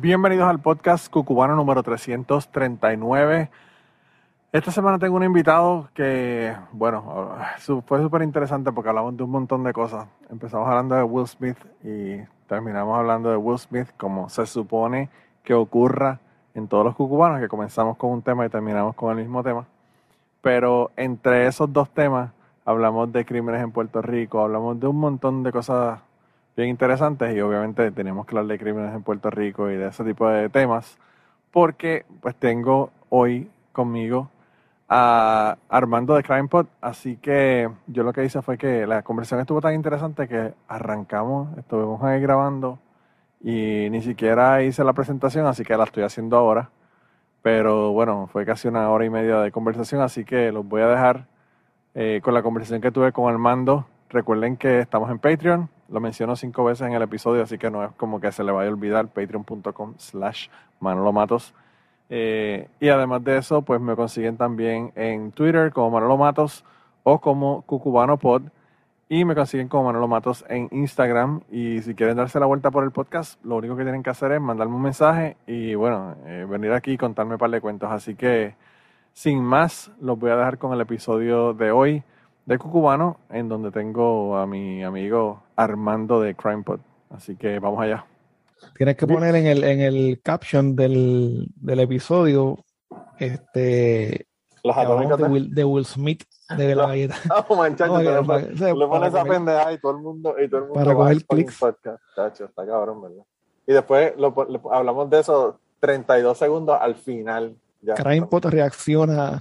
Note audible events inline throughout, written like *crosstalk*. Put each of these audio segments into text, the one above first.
bienvenidos al podcast cucubano número 339 esta semana tengo un invitado que, bueno, fue súper interesante porque hablamos de un montón de cosas. Empezamos hablando de Will Smith y terminamos hablando de Will Smith como se supone que ocurra en todos los cucubanos, que comenzamos con un tema y terminamos con el mismo tema. Pero entre esos dos temas hablamos de crímenes en Puerto Rico, hablamos de un montón de cosas bien interesantes y obviamente tenemos que hablar de crímenes en Puerto Rico y de ese tipo de temas porque pues tengo hoy conmigo a Armando de CrimePod. Así que yo lo que hice fue que la conversación estuvo tan interesante que arrancamos, estuvimos ahí grabando y ni siquiera hice la presentación, así que la estoy haciendo ahora. Pero bueno, fue casi una hora y media de conversación, así que los voy a dejar eh, con la conversación que tuve con Armando. Recuerden que estamos en Patreon, lo menciono cinco veces en el episodio, así que no es como que se le vaya a olvidar, patreon.com slash Manolo Matos. Eh, y además de eso, pues me consiguen también en Twitter como Manolo Matos o como Cucubano Pod. Y me consiguen como Manolo Matos en Instagram. Y si quieren darse la vuelta por el podcast, lo único que tienen que hacer es mandarme un mensaje y bueno, eh, venir aquí y contarme un par de cuentos. Así que, sin más, los voy a dejar con el episodio de hoy de Cucubano, en donde tengo a mi amigo Armando de CrimePod. Así que vamos allá. Tienes que poner en el, en el caption del, del episodio este los de Will, de Will, Smith de la *laughs* galleta. *laughs* No, manchacho, no, le pones esa pendeja y todo el mundo, y todo el mundo para coger clics. Chacho, está cabrón, ¿verdad? Y después lo, hablamos de eso 32 segundos al final. Ya, Pot reacciona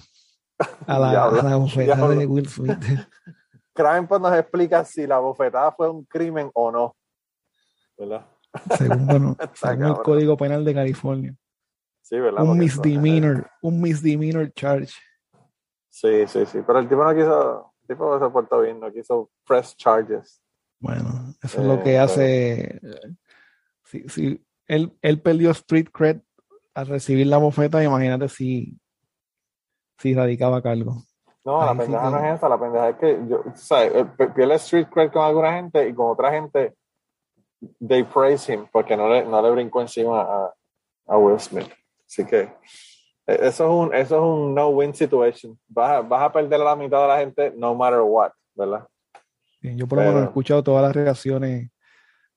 a la, a la bofetada de Will Smith. *laughs* Pot nos explica si la bofetada fue un crimen o no. ¿Verdad? Según, *laughs* el Código Penal de California. Sí, ¿verdad? Un misdemeanor, un misdemeanor charge. Sí, sí, sí. Pero el tipo no quiso, el tipo se portó bien, no quiso press charges. Bueno, eso es lo que eh, hace. Si, si él, él perdió street cred al recibir la bofeta, imagínate si, si radicaba cargo. No, la pendeja no es esa, la pendeja es que yo, o sea, pierde street cred con alguna gente y con otra gente they praise him porque no le, no le brincó encima a, a Will Smith. Así que e, eso es un, eso es un no-win situation. Vas, vas, a perder a la mitad de la gente no matter what, ¿verdad? yo por lo menos he escuchado todas las reacciones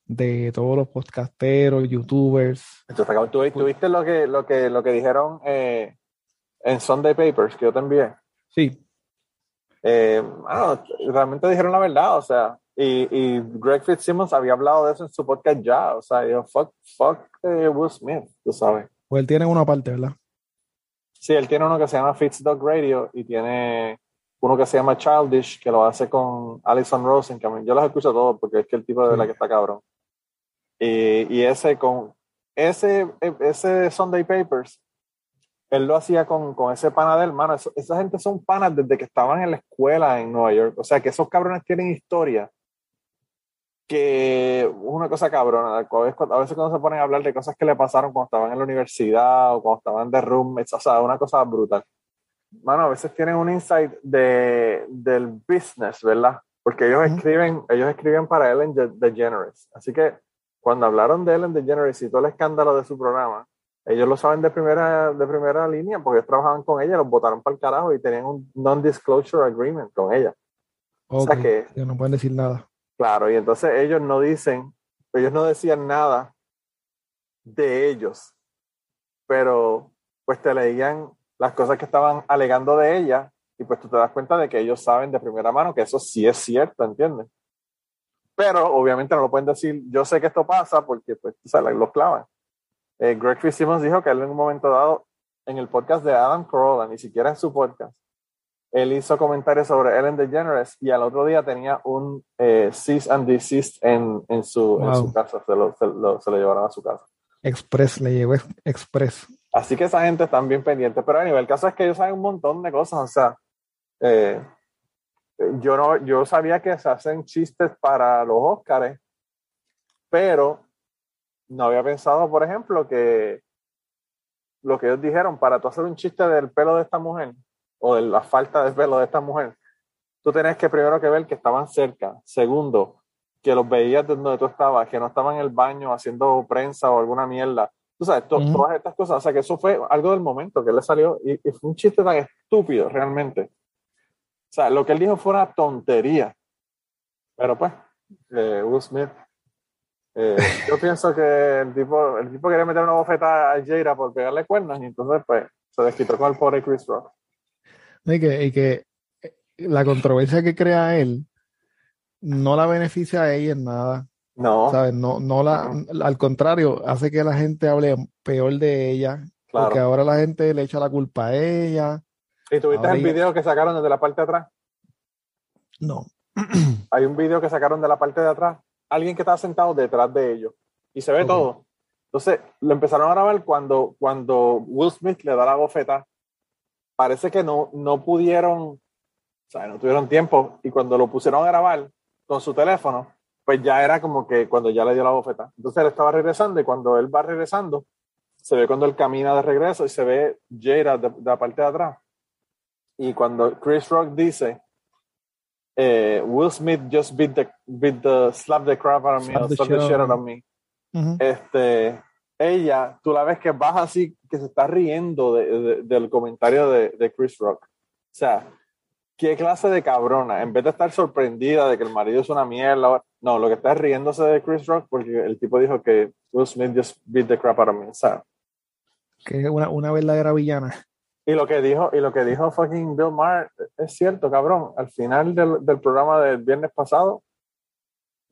de todos los podcasteros, youtubers. ¿Tuviste lo que, lo que, lo que dijeron eh, en Sunday Papers que yo te envié? Sí. Eh, realmente dijeron la verdad, o sea, y, y, Greg Fitzsimmons había hablado de eso en su podcast ya. O sea, dijo, fuck, fuck eh, Will Smith, tú sabes. Pues él tiene una parte, ¿verdad? Sí, él tiene uno que se llama Fitzdog Radio y tiene uno que se llama Childish, que lo hace con Alison Rosen, que yo los escucho todos porque es que el tipo de la que está cabrón. Y, y, ese con ese, ese Sunday Papers, él lo hacía con, con ese pana de hermano. esa gente son panas desde que estaban en la escuela en Nueva York. O sea, que esos cabrones tienen historia que una cosa cabrona. A veces, cuando se ponen a hablar de cosas que le pasaron cuando estaban en la universidad o cuando estaban de roommates, o sea, una cosa brutal. Mano, a veces tienen un insight de, del business, ¿verdad? Porque ellos escriben, ellos escriben para Ellen DeGeneres. Así que cuando hablaron de Ellen DeGeneres y todo el escándalo de su programa, ellos lo saben de primera, de primera línea porque ellos trabajaban con ella, los votaron para el carajo y tenían un non-disclosure agreement con ella. O sea que, no pueden decir nada. Claro, y entonces ellos no dicen, ellos no decían nada de ellos, pero pues te leían las cosas que estaban alegando de ella y pues tú te das cuenta de que ellos saben de primera mano que eso sí es cierto, ¿entiendes? Pero obviamente no lo pueden decir, yo sé que esto pasa porque pues o sea, los clavan. Eh, Greg Fitzsimmons dijo que él en un momento dado en el podcast de Adam Carolla, ni siquiera en su podcast, él hizo comentarios sobre Ellen DeGeneres y al otro día tenía un eh, cease and desist en, en, su, en su casa, se lo, se, lo, se lo, llevaron a su casa. Express, le llegó Express. Así que esa gente está bien pendiente, pero a nivel el caso es que ellos saben un montón de cosas, o sea, eh, yo, no, yo sabía que se hacen chistes para los Óscares, pero no había pensado, por ejemplo, que lo que ellos dijeron, para tú hacer un chiste del pelo de esta mujer, o de la falta de pelo de esta mujer, tú tenés que primero que ver que estaban cerca. Segundo, que los veías de donde tú estabas, que no estaban en el baño haciendo prensa o alguna mierda. Tú sabes, todas estas cosas. O sea, que eso fue algo del momento que le salió y, fue un chiste tan estúpido realmente. O sea, lo que él dijo fue una tontería. Pero pues, eh, Will Smith. Eh, *laughs* yo pienso que el tipo, el tipo quería meter una bofeta a Jada por pegarle cuernos y entonces pues se desquitó con el pobre Chris Rock. Y que, y que eh, la controversia que crea él no la beneficia a ella en nada. No. ¿sabes? No, no la, al contrario, hace que la gente hable peor de ella. Porque ahora la gente le echa la culpa a ella. ¿Y tuviste el video que sacaron desde la parte de atrás? No. Hay un video que sacaron de la parte de atrás. Alguien que estaba sentado detrás de ellos. Y se ve todo. Entonces, lo empezaron a grabar cuando, cuando Will Smith le da la bofeta parece que no, no pudieron, o sea, no tuvieron tiempo y cuando lo pusieron a grabar con su teléfono, pues ya era como que cuando ya le dio la bofeta. Entonces él estaba regresando y cuando él va regresando, se ve cuando él camina de regreso y se ve Jada de, la parte de atrás. Y cuando Chris Rock dice, eh, Will Smith just beat the, beat the, slap the crap out of me, slap the shit out of me. Este, ella, tú la ves que baja así, que se está riendo del comentario de, Chris Rock. O sea, ¿qué clase de cabrona? En vez de estar sorprendida de que el marido es una mierda, no, lo que está es riéndose de Chris Rock porque el tipo dijo que Will Smith just beat the crap out of me. O sea, que es una, una verdadera villana. Y lo que dijo, y lo que dijo fucking Bill Maher es cierto, cabrón. Al final del, del programa del viernes pasado,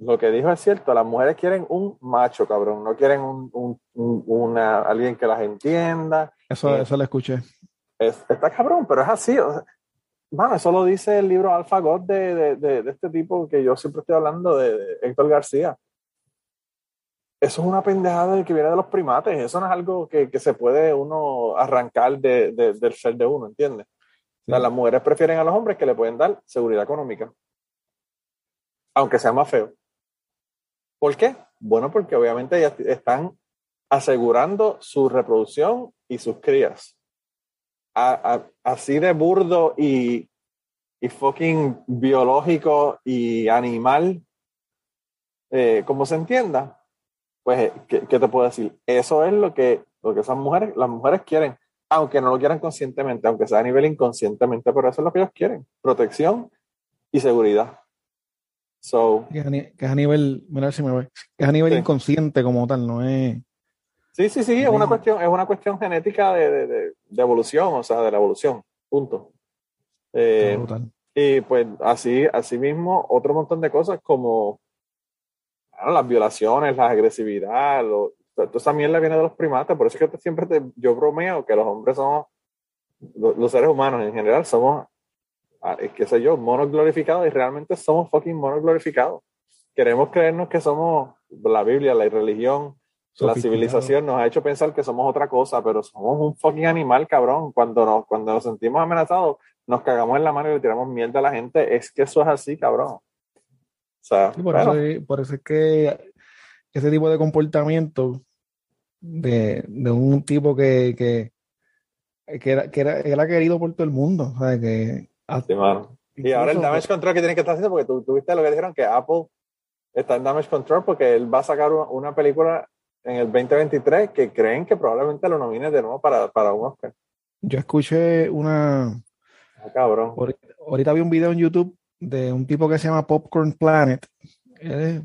lo que dijo es cierto, las mujeres quieren un macho, cabrón, no quieren un, una, alguien que las entienda. Eso, eso lo escuché. está cabrón, pero es así. bueno, eso lo dice el libro Alpha God de, de, de, este tipo que yo siempre estoy hablando, de, Héctor García. Eso es una pendejada que viene de los primates, eso no es algo que, que se puede uno arrancar de, del ser de uno, ¿entiendes? las mujeres prefieren a los hombres que le pueden dar seguridad económica, aunque sea más feo. ¿Por qué? Bueno, porque obviamente ellas están asegurando su reproducción y sus crías. así de burdo y, y, fucking biológico y animal, eh, como se entienda, pues, ¿qué, te puedo decir? Eso es lo que, lo que esas mujeres, las mujeres quieren, aunque no lo quieran conscientemente, aunque sea a nivel inconscientemente, pero eso es lo que ellos quieren, protección y seguridad. So, que, es a, nivel, mira si me voy, es a nivel inconsciente como tal, no es. Sí, sí, sí, es una cuestión, es una cuestión genética de, de, de, evolución, o sea, de la evolución, punto. Eh, y pues así, así mismo, otro montón de cosas como las violaciones, la agresividad, lo, toda esa mierda viene de los primates, por eso es que siempre te, yo bromeo que los hombres somos, los seres humanos en general somos Ah, qué sé yo, monos glorificados y realmente somos fucking monos glorificados. Queremos creernos que somos la Biblia, la religión, la civilización nos ha hecho pensar que somos otra cosa, pero somos un fucking animal, cabrón. Cuando nos, cuando nos sentimos amenazados, nos cagamos en la mano y le tiramos mierda a la gente. Es que eso es así, cabrón. O sea, por, eso, por, eso, es que ese tipo de comportamiento de, de un tipo que, que, que, era, que era, era, querido por todo el mundo, o sea, que y ahora el damage control que tiene que estar haciendo, porque tú, viste lo que dijeron, que Apple está en damage control porque él va a sacar una película en el 2023 que creen que probablemente lo nomine de nuevo para, para un Oscar. Yo escuché una... Ah, cabrón. Ahorita vi un video en YouTube de un tipo que se llama Popcorn Planet. Él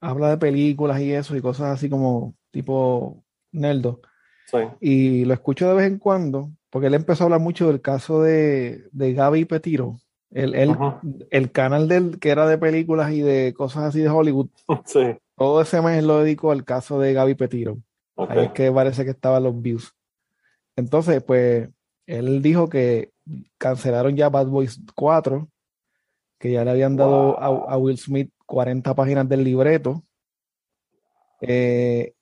habla de películas y eso y cosas así como tipo Neldo. Sí. Y lo escucho de vez en cuando porque él empezó a hablar mucho del caso de, de Gaby Petiro, el, el, el, canal del que era de películas y de cosas así de Hollywood. *laughs* Sí. Todo ese mes lo dedicó al caso de Gaby Petiro. Ahí es que parece que estaban los views. Entonces, pues, él dijo que cancelaron ya Bad Boys 4, que ya le habían dado a, Will Smith 40 páginas del libreto. Eh,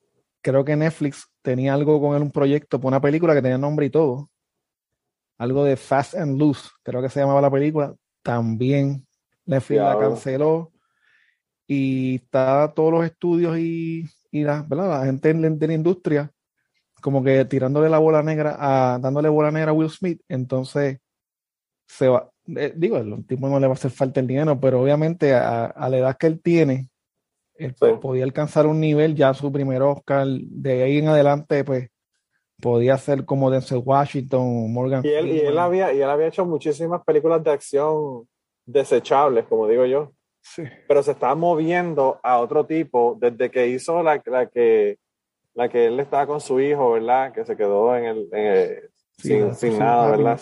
creo que Netflix tenía algo con él, un proyecto por una película que tenía nombre y todo. Algo de Fast and Loose, creo que se llamaba la película. También Netflix la canceló. Y está todos los estudios y, la, la gente de la industria como que tirándole la bola negra a, dándole bola negra a Will Smith, entonces se va, eh, digo, el tipo no le va a hacer falta el dinero, pero obviamente a, la edad que él tiene, él podía alcanzar un nivel, ya su primer Oscar, de ahí en adelante, pues podía ser como Denzel Washington, Morgan. Y él, y él, había, y él había hecho muchísimas películas de acción desechables, como digo yo. Sí. Pero se estaba moviendo a otro tipo desde que hizo la, la que la que él estaba con su hijo, ¿verdad? Que se quedó en el, sin, sin nada, ¿verdad?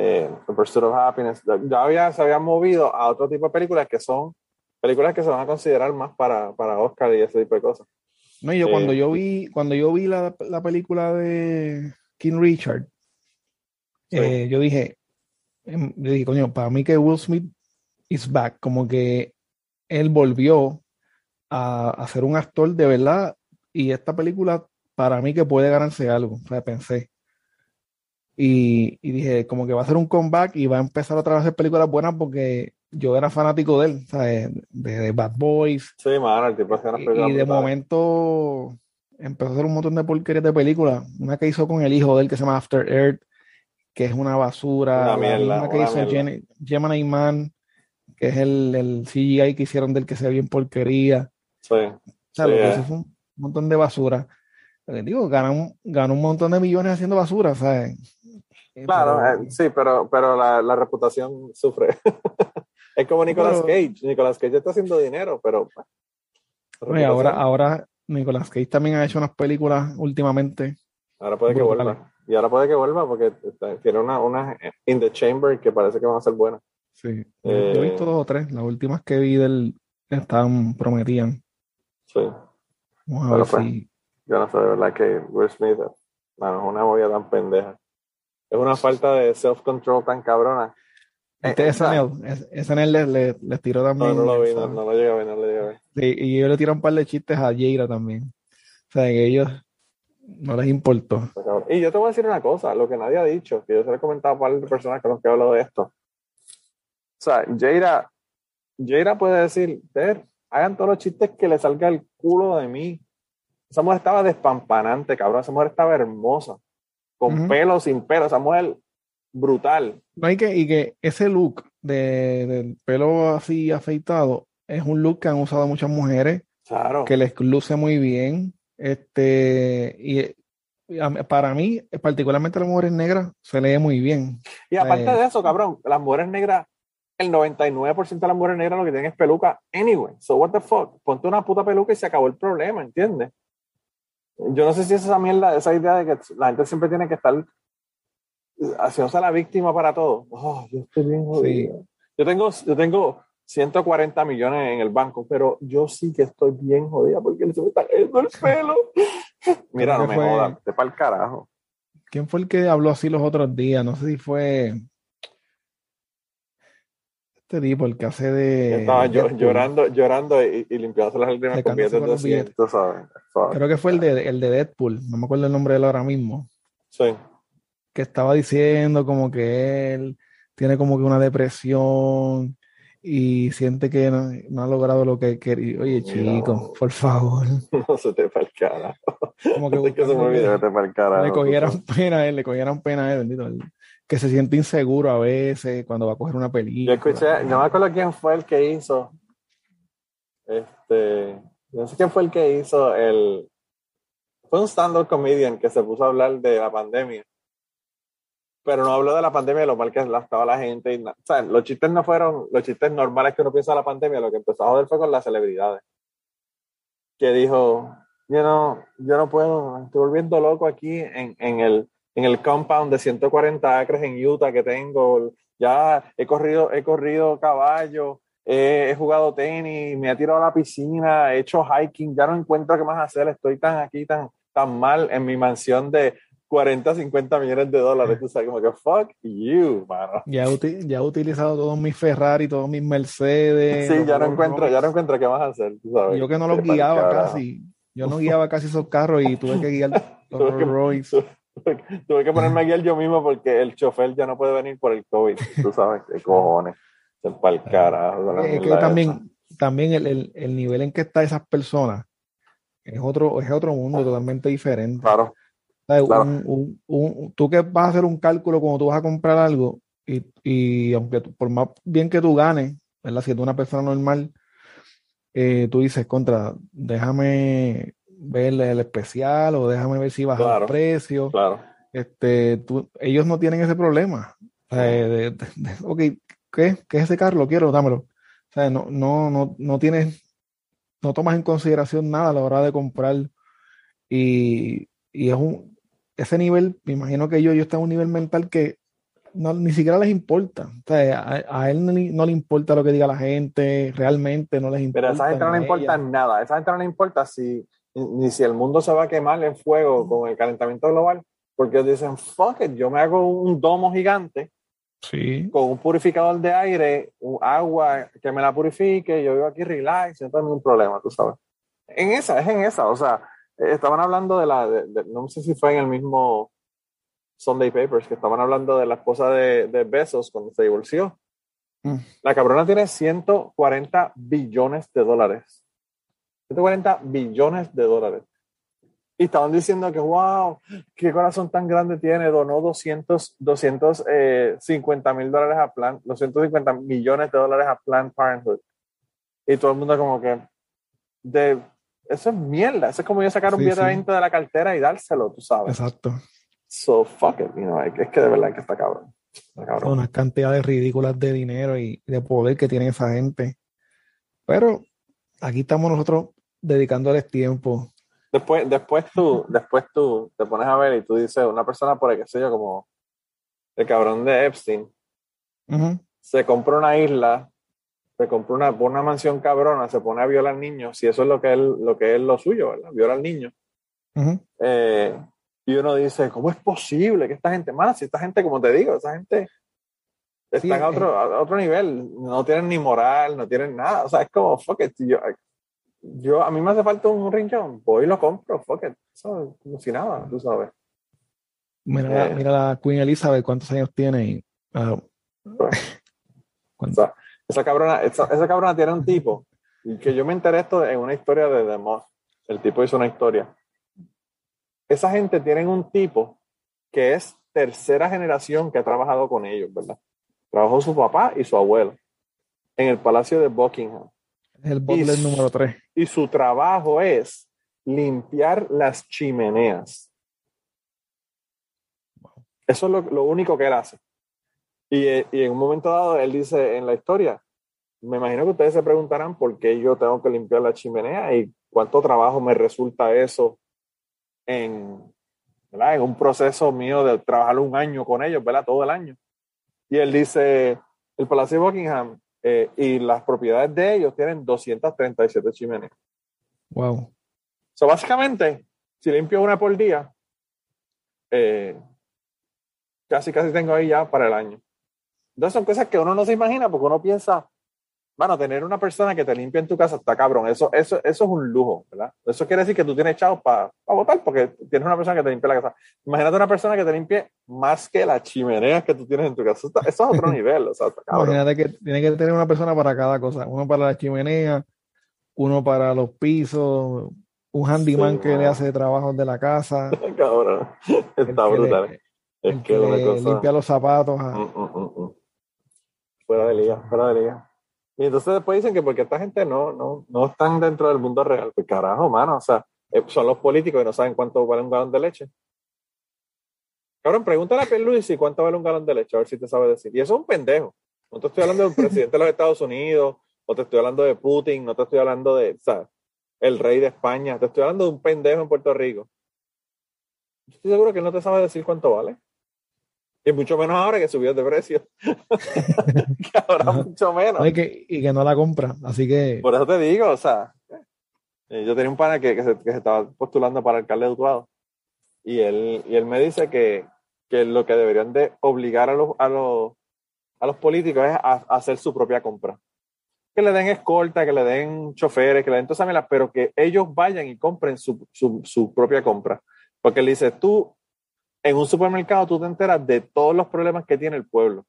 Eh, The Pursuit of Happiness. Ya había, se había movido a otro tipo de películas que son películas que se van a considerar más para, para Oscar y ese tipo de cosas. No, yo cuando eh, yo vi, cuando yo vi la, la película de King Richard, eh, yo dije, em, yo dije, coño, para mí que Will Smith is back, como que él volvió a, a ser un actor de verdad y esta película para mí que puede ganarse algo, o sea, pensé. Y, dije, como que va a ser un comeback y va a empezar otra vez a hacer películas buenas porque yo era fanático de él, ¿sabes? De, Bad Boys. Sí, man, el Y, y de momento empezó a hacer un montón de porquerías de películas. Una que hizo con el hijo de él que se llama After Earth, que es una basura. Una que hizo Gemini Man, que es el, el, CGI que hicieron del que se ve bien porquería. Sí. O sea, lo que fue un montón de basura. digo, gana un, un montón de millones haciendo basura, ¿sabes? Claro, eh, sí, pero, pero la, la reputación sufre. *laughs* es como Nicolas Cage. Nicolas Cage está haciendo dinero, pero. Oye, ahora, ahora Nicolas Cage también ha hecho unas películas últimamente. Ahora puede que vuelva. Y ahora puede que vuelva porque tiene una, una In the Chamber que parece que van a ser buenas. Sí. Yo he visto eh, dos o tres. Las últimas que vi del estaban prometían. Sí. Vamos pues, Yo no sé, de verdad que Will Smith, bueno, es una movida tan pendeja. Es una falta de self-control tan cabrona. Este SNL, le, le, le, tiró también. No, no lo vi, no, lo llegué a ver, no lo llegué a ver. Sí, y yo le tiré un par de chistes a Jaira también. O sea, que ellos no les importó. Y yo te voy a decir una cosa, lo que nadie ha dicho, que yo se lo he comentado a par de personas con los que he hablado de esto. O sea, Jaira, Jaira puede decir, ver, hagan todos los chistes que le salga el culo de mí. Esa mujer estaba despampanante, cabrón. Esa mujer estaba hermosa. Con pelo, sin pelo. Esa mujer brutal. No, y, que, y que ese look de, del pelo así afeitado es un look que han usado muchas mujeres. Claro. Que les luce muy bien. Este, y para mí, particularmente las mujeres negras, se lee muy bien. Y aparte eh, de eso, cabrón, las mujeres negras el 99% de las mujeres negras lo que tienen es peluca anyway. So what the fuck? Ponte una puta peluca y se acabó el problema, ¿entiendes? Yo no sé si es esa mierda, esa idea de que la gente siempre tiene que estar haciéndose la víctima para todo. Oh, yo estoy bien jodido. Yo tengo, yo tengo 140 millones en el banco, pero yo sí que estoy bien jodida porque se me está cayendo el pelo. *laughs* Mira, no me jodas, te para el carajo. ¿Quién fue el que habló así los otros días? No sé si fue este tipo, el que hace de. Estaba llorando, llorando y, y limpiándose las lágrimas con billetes de ¿sabes? Creo que fue el de, el de Deadpool, no me acuerdo el nombre de él ahora mismo. Sí. Que estaba diciendo como que él tiene como que una depresión y siente que no, ha logrado lo que quería. Oye, chico, por favor. *laughs* No se te fue el cara. Como que, *laughs* que se me olvide, te. Le cogieran pena a él, le cogieran pena a él, bendito que se siente inseguro a veces cuando va a coger una película. Yo escuché, no me acuerdo quién fue el que hizo, este, no sé quién fue el que hizo el, fue un stand-up comedian que se puso a hablar de la pandemia, pero no habló de la pandemia, de lo mal que estaba la gente. Y, o sea, los chistes no fueron los chistes normales que uno piensa de la pandemia, lo que empezó a joder fue con las celebridades. Que dijo, yo no, yo no puedo, estoy volviendo loco aquí en, en el en el compound de 140 acres en Utah que tengo. Ya he corrido, he corrido caballo, he, jugado tenis, me he tirado a la piscina, he hecho hiking, ya no encuentro qué más hacer, estoy tan aquí, tan, tan mal en mi mansión de 40, 50 millones de dólares. Tú sabes, como que fuck you, mano. Ya, ya he utilizado todos mis Ferrari, todos mis Mercedes. Sí, ya no encuentro, ya no encuentro qué a hacer, tú sabes. Yo que no los guiaba casi. Yo no guiaba casi esos carros y tuve que guiar *laughs* los Rolls Royce. *laughs* Tuve que ponerme a guiar yo mismo porque el chofer ya no puede venir por el COVID. Tú sabes, qué cojones. Es para el carajo. Es que también, también el, el, el, nivel en que están esas personas es otro, es otro mundo totalmente diferente. Claro. Un, un, tú que vas a hacer un cálculo cuando tú vas a comprar algo y, y aunque por más bien que tú ganes, ¿verdad? Si tú una persona normal, eh, tú dices, contra, déjame ver el especial o déjame ver si baja el precio. Claro. Este, tú, ellos no tienen ese problema. de, ok, ¿qué? ¿Qué es ese carro? Lo quiero, dámelo. O sea, no, no, no, no tienes, no tomas en consideración nada a la hora de comprar. Y, y es un, ese nivel, me imagino que yo están en un nivel mental que no, ni siquiera les importa. O sea, a, él no, le importa lo que diga la gente, realmente no les importa. Pero a esa gente no le importa nada. A esa gente no le importa si, ni si el mundo se va a quemar en fuego con el calentamiento global, porque dicen, fuck it, yo me hago un domo gigante Sí. Con un purificador de aire, un agua que me la purifique, yo vivo aquí relax, no tengo ningún problema, tú sabes. En esa, es en esa, o sea, estaban hablando de la, no sé si fue en el mismo Sunday Papers, que estaban hablando de la esposa de, de Besos cuando se divorció. Mm. La cabrona tiene 140 billones de dólares. 140 billones de dólares. Y estaban diciendo que, wow, qué corazón tan grande tiene, donó 200, 250 eh, mil dólares a Plan, 250 millones de dólares a Planned Parenthood. Y todo el mundo como que, de, eso es mierda, eso es como yo sacar un billete de 20 de la cartera y dárselo, tú sabes. Exacto. So, fuck it, you know, es que de verdad que está cabrón. Está cabrón. Unas cantidades ridículas de dinero y de poder que tiene esa gente. Pero aquí estamos nosotros dedicándoles tiempo Después, después tú, después tú te pones a ver y tú dices, una persona por el que sé yo, como el cabrón de Epstein, se compra una isla, se compra una, una mansión cabrona, se pone a violar niños, si eso es lo que es lo, que es lo suyo, ¿verdad? Viola al niño. Eh, y uno dice, ¿cómo es posible que esta gente, más si esta gente, como te digo, esa gente está a, otro, a otro nivel, no tienen ni moral, no tienen nada, o sea, es como, fuck it, yo, yo, a mí me hace falta un riñón, voy y lo compro, fuck it, como si nada, tú sabes. Mira, eh, mira la Queen Elizabeth, ¿cuántos años tiene? Uh, *laughs* esa, cabrona, esa, esa, cabrona tiene un tipo, y que yo me enteré esto en una historia de The Moth. El tipo hizo una historia. Esa gente tiene un tipo que es tercera generación que ha trabajado con ellos, ¿verdad? Trabajó su papá y su abuelo en el Palacio de Buckingham. El butler número 3. Y su trabajo es limpiar las chimeneas. Eso es lo, único que él hace. Y, y, en un momento dado, él dice en la historia, me imagino que ustedes se preguntarán por qué yo tengo que limpiar la chimenea y cuánto trabajo me resulta eso en, en un proceso mío de trabajar un año con ellos, ¿verdad? Todo el año. Y él dice, el Palacio de Buckingham eh, y las propiedades de ellos tienen 237 chimeneas. Wow. So, básicamente, si limpio una por día, eh, casi casi tengo ahí ya para el año. Entonces son cosas que uno no se imagina porque uno piensa, bueno, tener una persona que te limpie en tu casa está cabrón. Eso, eso, eso es un lujo, ¿verdad? Eso quiere decir que tú tienes chavos para votar porque tienes una persona que te limpie la casa. Imagínate una persona que te limpie más que las chimeneas que tú tienes en tu casa. Eso, es otro *laughs* nivel, o sea, Imagínate que tiene que tener una persona para cada cosa. Uno para la chimenea, uno para los pisos, un handyman que le hace trabajos de la casa. *laughs* cabrón, está brutal. es que, limpia los zapatos. Mm, mm, mm, fuera de liga, fuera de liga. Y entonces después dicen que porque esta gente no, no, no están dentro del mundo real. Pues carajo, mano, o sea, eh, son los políticos y no saben cuánto vale un galón de leche. Cabrón, pregúntale a si cuánto vale un galón de leche, a ver si te sabe decir. Y eso es un pendejo. No te estoy hablando de un presidente de los Estados Unidos, o te estoy hablando de Putin, no te estoy hablando de, sea, el rey de España, te estoy hablando de un pendejo en Puerto Rico. Estoy seguro que no te sabe decir cuánto vale. Y mucho menos ahora que subió de precio. *laughs* que ahora mucho menos. y, que, y que no la compra, así que... Por eso te digo, o sea, eh, yo tenía un pana que, que, se, que se, estaba postulando para alcalde de Utuado. y él, y él me dice que, que lo que deberían de obligar a los, a los, a los políticos es a, hacer su propia compra. Que le den escolta, que le den choferes, que le den todas esas pero que ellos vayan y compren su, su, su propia compra. Porque él dice, tú en un supermercado tú te enteras de todos los problemas que tiene el pueblo.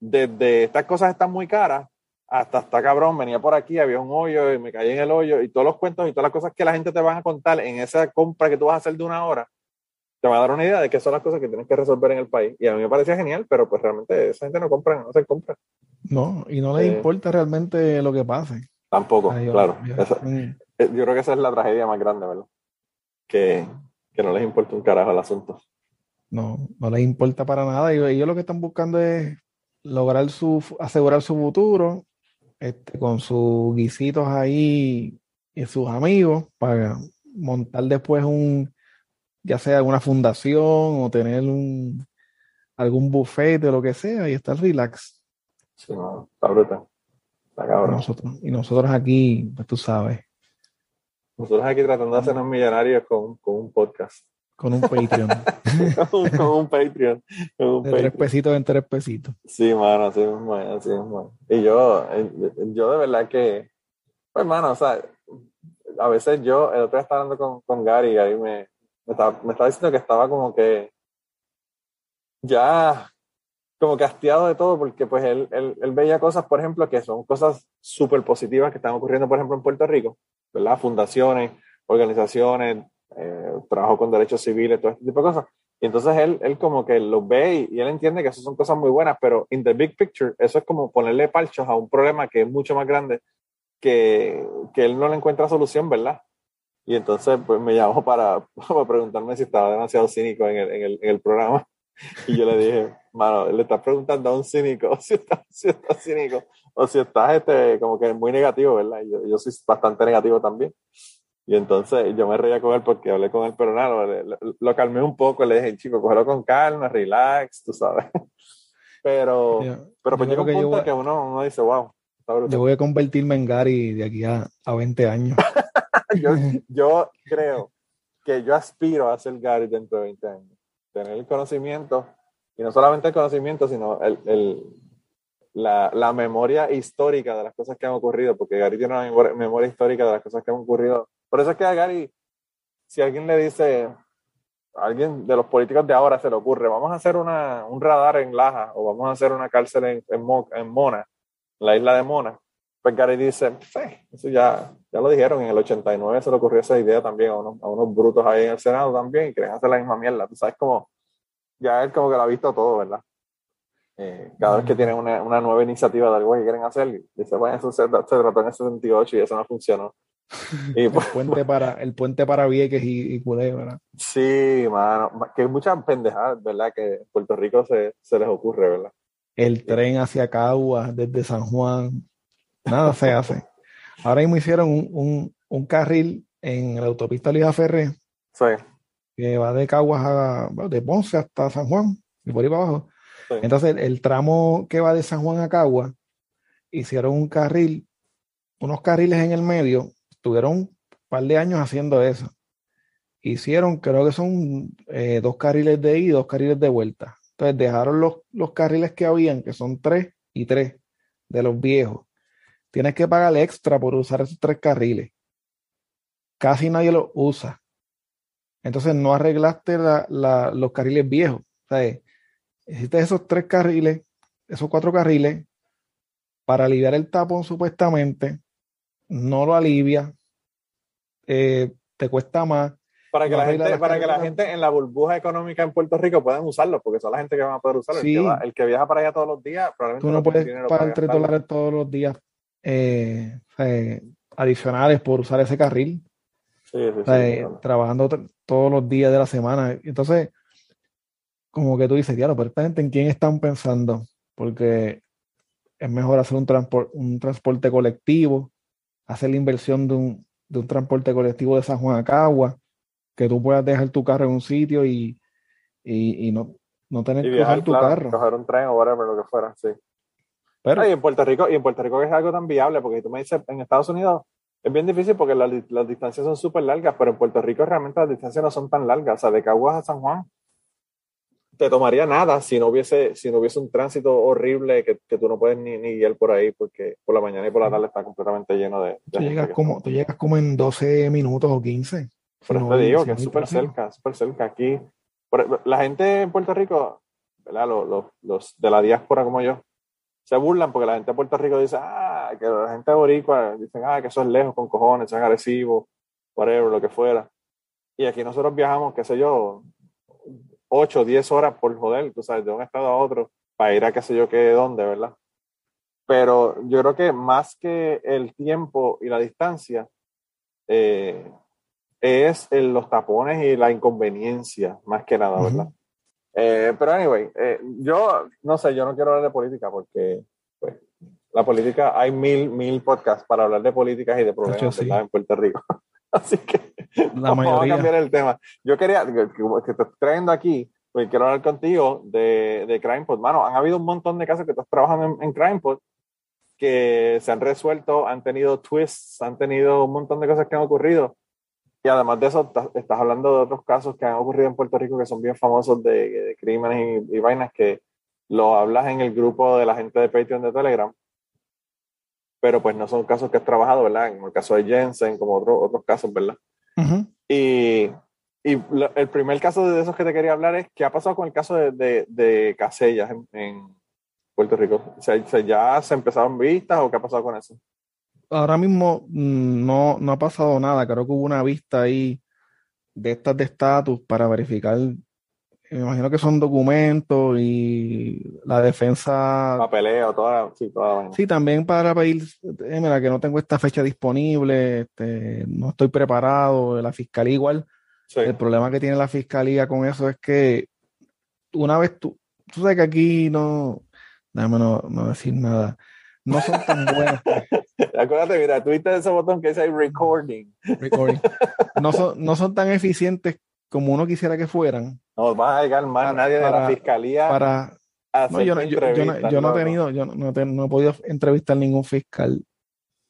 Desde estas cosas están muy caras hasta está cabrón, venía por aquí, había un hoyo y me caí en el hoyo y todos los cuentos y todas las cosas que la gente te van a contar en esa compra que tú vas a hacer de una hora, te va a dar una idea de qué son las cosas que tienes que resolver en el país. Y a mí me parecía genial, pero pues realmente esa gente no compra, no se compra. No, y no le eh, importa realmente lo que pase. Tampoco, claro. Eh, yo creo que esa es la tragedia más grande, ¿verdad? Que, que no les importa un carajo el asunto. No, no les importa para nada. Y ellos lo que están buscando es lograr su, asegurar su futuro este, con sus guisitos ahí y sus amigos para montar después un, ya sea una fundación o tener un, algún buffet de lo que sea y estar relax. Sí, está brutal. Está cabrón. Nosotros, y nosotros aquí, pues tú sabes. Nosotros aquí tratando de hacernos millonarios con, con un podcast. Con un Patreon. *laughs* con, un Patreon. de tres pesitos en tres pesitos. Sí, mano, así mismo, así mismo. Y yo, eh, yo de verdad que, pues, mano, o sea, a veces yo, el otro día estaba hablando con, con Gary y ahí me, me, estaba, me estaba diciendo que estaba como que ya como castiado de todo porque pues él, él, él veía cosas, por ejemplo, que son cosas súper positivas que están ocurriendo, por ejemplo, en Puerto Rico, ¿verdad? Fundaciones, organizaciones, eh, trabajo con derechos civiles, todo este tipo de cosas. Y entonces él, él como que lo ve y, él entiende que eso son cosas muy buenas, pero in the big picture, eso es como ponerle palchos a un problema que es mucho más grande que, que él no le encuentra solución, ¿verdad? Y entonces pues me llamó para, *laughs* para preguntarme si estaba demasiado cínico en el, en, el, en el, programa. Y yo le dije, mano, le estás preguntando a un cínico *laughs* si estás, si estás cínico o si estás este, como que muy negativo, ¿verdad? Yo, yo soy bastante negativo también. Y entonces yo me reía con él porque hablé con él, pero nada, lo, calmé un poco, le dije, chico, cógelo con calma, relax, tú sabes. *laughs* Pero, pero pues llega un punto que uno, uno, dice, wow. Yo voy a convertirme en Gary de aquí a, a 20 años. *laughs* yo, yo creo que yo aspiro a ser Gary dentro de 20 años. Tener el conocimiento, y no solamente el conocimiento, sino el, el la, la, memoria histórica de las cosas que han ocurrido, porque Gary tiene una memoria histórica de las cosas que han ocurrido. Por eso es que a Gary, si alguien le dice, alguien de los políticos de ahora se le ocurre, vamos a hacer una, un radar en Laja o vamos a hacer una cárcel en, en, Mona, en la isla de Mona, pues Gary dice, sí, eso ya, ya lo dijeron, en el 89 se le ocurrió esa idea también a unos, a unos brutos ahí en el Senado también y quieren hacer la misma mierda. Tú sabes como, ya él como que lo ha visto todo, ¿verdad? Eh, cada vez que tienen una, una, nueva iniciativa de algo que quieren hacer, dice, bueno, eso se, se trató en el 68 y eso no funcionó. *laughs* el, puente para, el puente para Vieques y, y ¿verdad? Sí, mano, que hay muchas pendejadas, ¿verdad? Que en Puerto Rico se, se les ocurre, ¿verdad? El tren hacia Caguas desde San Juan, nada se hace. Ahora mismo hicieron un, un, un carril en la autopista Liga Ferré. Sí. Que va de Caguas a, de Ponce hasta San Juan y por ahí para abajo. Entonces, el tramo que va de San Juan a Caguas, hicieron un carril, unos carriles en el medio Tuvieron un par de años haciendo eso. Hicieron, creo que son eh, dos carriles de ida y dos carriles de vuelta. Entonces dejaron los, los carriles que habían, que son tres y tres de los viejos. Tienes que pagar extra por usar esos tres carriles. Casi nadie los usa. Entonces no arreglaste los carriles viejos. O sea, hiciste esos tres carriles, esos cuatro carriles, para aliviar el tapón supuestamente, no lo alivia, eh, te cuesta más. Para que, la gente, para que la gente en la burbuja económica en Puerto Rico puedan usarlo, porque son la gente que va a poder usarlo. el, que viaja para allá todos los días, probablemente. Tú no puedes pagar 3 dólares todos los días eh, eh, adicionales por usar ese carril. Sí, sí, Trabajando todos los días de la semana. Entonces, como que tú dices, claro, pero esta gente en quién están pensando, porque es mejor hacer un, un transporte colectivo, hacer la inversión de un, de un transporte colectivo de San Juan a Cagua, que tú puedas dejar tu carro en un sitio y, y, y no, no tener que dejar tu carro. Coger un tren o whatever, lo que fuera, sí. Pero, y en Puerto Rico, y en Puerto Rico es algo tan viable, porque tú me dices, en Estados Unidos, es bien difícil porque las distancias son súper largas, pero en Puerto Rico realmente las distancias no son tan largas. O sea, de Caguas a San Juan te tomaría nada si no hubiese, si no hubiese un tránsito horrible que, que tú no puedes ni, ni ir por ahí porque por la mañana y por la tarde está completamente lleno de... tú, llegas como, tú llegas como en 12 minutos o 15. Pero te digo que es súper cerca, súper cerca. Aquí, la gente en Puerto Rico, ¿verdad? Los, los, los, de la diáspora como yo, se burlan porque la gente de Puerto Rico dice, ah, que la gente de Boricua dicen, ah, que eso es lejos con cojones, eso es agresivo, whatever, lo que fuera. Y aquí nosotros viajamos, qué sé yo, 8 o 10 horas por joder, tú sabes, de un estado a otro, para ir a qué sé yo qué, dónde, ¿verdad? Pero yo creo que más que el tiempo y la distancia, eh, es los tapones y la inconveniencia, más que nada, ¿verdad? Eh, pero anyway, eh, yo no sé, yo no quiero hablar de política porque pues, la política, hay mil, mil podcasts para hablar de políticas y de problemas en Puerto Rico. *laughs* Así que la vamos a cambiar el tema. Yo quería, que, te estoy trayendo aquí, pues quiero hablar contigo de, de CrimePod. Mano, han habido un montón de casos que estás trabajando en, en CrimePod que se han resuelto, han tenido twists, han tenido un montón de cosas que han ocurrido. Y además de eso, estás hablando de otros casos que han ocurrido en Puerto Rico que son bien famosos de, crímenes y, vainas que lo hablas en el grupo de la gente de Patreon de Telegram. Pero pues no son casos que has trabajado, ¿verdad? En el caso de Jensen, como otros otros casos, ¿verdad? Y, y el primer caso de esos que te quería hablar es qué ha pasado con el caso de, de, de Casellas en, en, Puerto Rico. O sea, ¿Ya se empezaron vistas o qué ha pasado con eso? Ahora mismo mm, no, no ha pasado nada. Creo que hubo una vista ahí de estas de estatus para verificar. Me imagino que son documentos y la defensa. Papeleo, toda, sí, toda Sí, también para pedir, eh, mira, que no tengo esta fecha disponible, este, no estoy preparado, la fiscalía igual. El problema que tiene la fiscalía con eso es que una vez tú, tú sabes que aquí no, déjame no, no decir nada, no son tan buenos. *laughs* *laughs* Acuérdate, mira, tuviste ese botón que dice recording. Recording. *laughs* No son, no son tan eficientes como uno quisiera que fueran. No va a llegar más nadie de la fiscalía. Para. No, yo, no, yo, no, he tenido, yo no, no, he podido entrevistar ningún fiscal.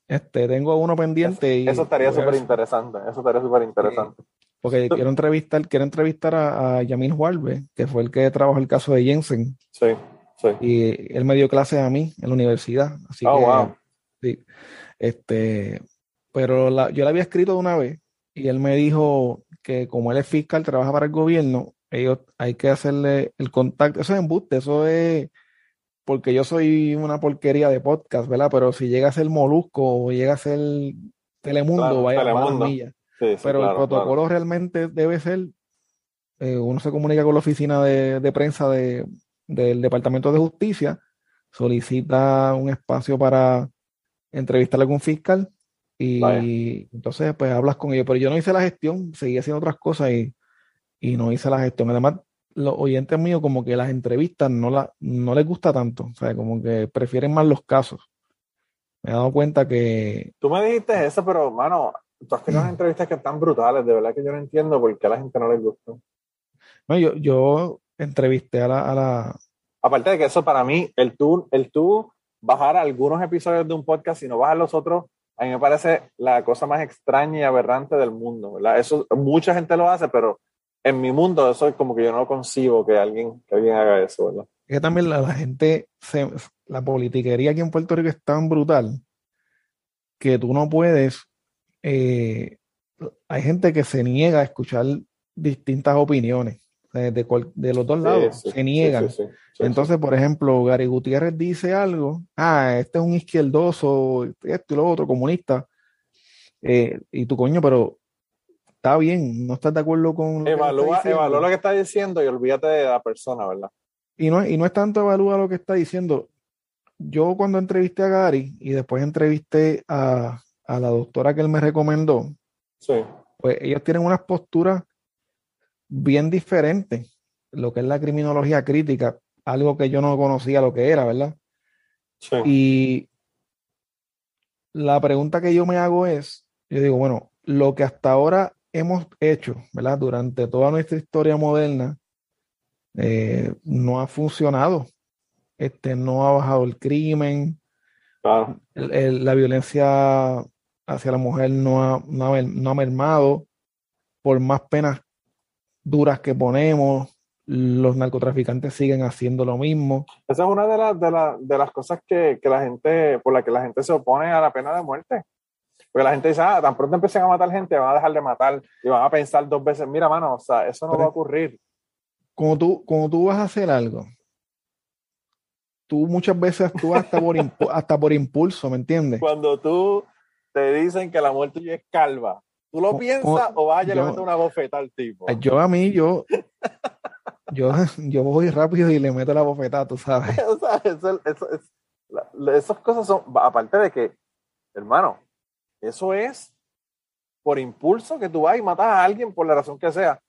Este, tengo uno pendiente. Eso, y, estaría súper interesante. Eso estaría súper interesante. Porque quiero entrevistar, quiero entrevistar a, a Yamil Hualve, que fue el que trabajó el caso de Jensen. Sí, sí. Y él me dio clases a mí en la universidad. Así oh, wow. Sí. Este, pero yo le había escrito de una vez y él me dijo que como él es fiscal, trabaja para el gobierno, ellos hay que hacerle el contacto. Eso es embuste, eso es porque yo soy una porquería de podcast, ¿verdad? Pero si llega a ser Molusco o llega a ser Telemundo, vaya a millas. Pero el protocolo realmente debe ser, eh, uno se comunica con la oficina de, de prensa de, del Departamento de Justicia, solicita un espacio para entrevistar a algún fiscal y entonces pues hablas con ellos. Pero yo no hice la gestión, seguí haciendo otras cosas y, y no hice la gestión. Además, los oyentes míos como que las entrevistas no, la, no les gusta tanto, o sea, como que prefieren más los casos. Me he dado cuenta que... Tú me dijiste eso, pero mano, tú has tenido unas entrevistas que están brutales, de verdad que yo no entiendo por qué a la gente no les gusta. No, yo, yo entrevisté a la, a la... Aparte de que eso para mí, el tú, el tú bajar algunos episodios de un podcast y no bajar los otros, a mí me parece la cosa más extraña y aberrante del mundo. Eso, mucha gente lo hace, pero en mi mundo eso es como que yo no concibo que alguien, que alguien haga eso, ¿verdad? Es que también la, gente, se, la politiquería aquí en Puerto Rico es tan brutal que tú no puedes, eh, hay gente que se niega a escuchar distintas opiniones de, los dos lados, se niegan. Entonces, por ejemplo, Gary Gutiérrez dice algo, ah, este es un izquierdoso, esto y lo otro, comunista, eh, y tu coño, pero está bien, no estás de acuerdo con... evalúa, evalúa lo que está diciendo y olvídate de la persona, ¿verdad? Y no, y no es tanto evalúa lo que está diciendo. Yo cuando entrevisté a Gary y después entrevisté a, a la doctora que él me recomendó, pues ellos tienen unas posturas bien diferente lo que es la criminología crítica, algo que yo no conocía lo que era, ¿verdad? Y la pregunta que yo me hago es, yo digo, bueno, lo que hasta ahora hemos hecho, ¿verdad? Durante toda nuestra historia moderna, eh, no ha funcionado. Este, no ha bajado el crimen, la violencia hacia la mujer no ha, no ha, mermado, por más penas duras que ponemos, los narcotraficantes siguen haciendo lo mismo. Esa es una de, las de, de las cosas que, que, la gente, por la que la gente se opone a la pena de muerte. Porque la gente dice, ah, tan pronto empiecen a matar gente, van a dejar de matar y van a pensar dos veces, mira, mano, o sea, eso no va a ocurrir. Como tú, como tú vas a hacer algo, tú muchas veces actúas hasta por, *laughs* hasta por impulso, ¿me entiendes? Cuando tú te dicen que la muerte ya es calva, ¿tú lo piensas o vas a meter una bofeta al tipo? Yo a mí, yo, yo, yo voy rápido y le meto la bofetada, tú sabes. *laughs* o sea, eso, eso, esas cosas son, aparte de que, hermano, eso es por impulso que tú vas y matas a alguien por la razón que sea.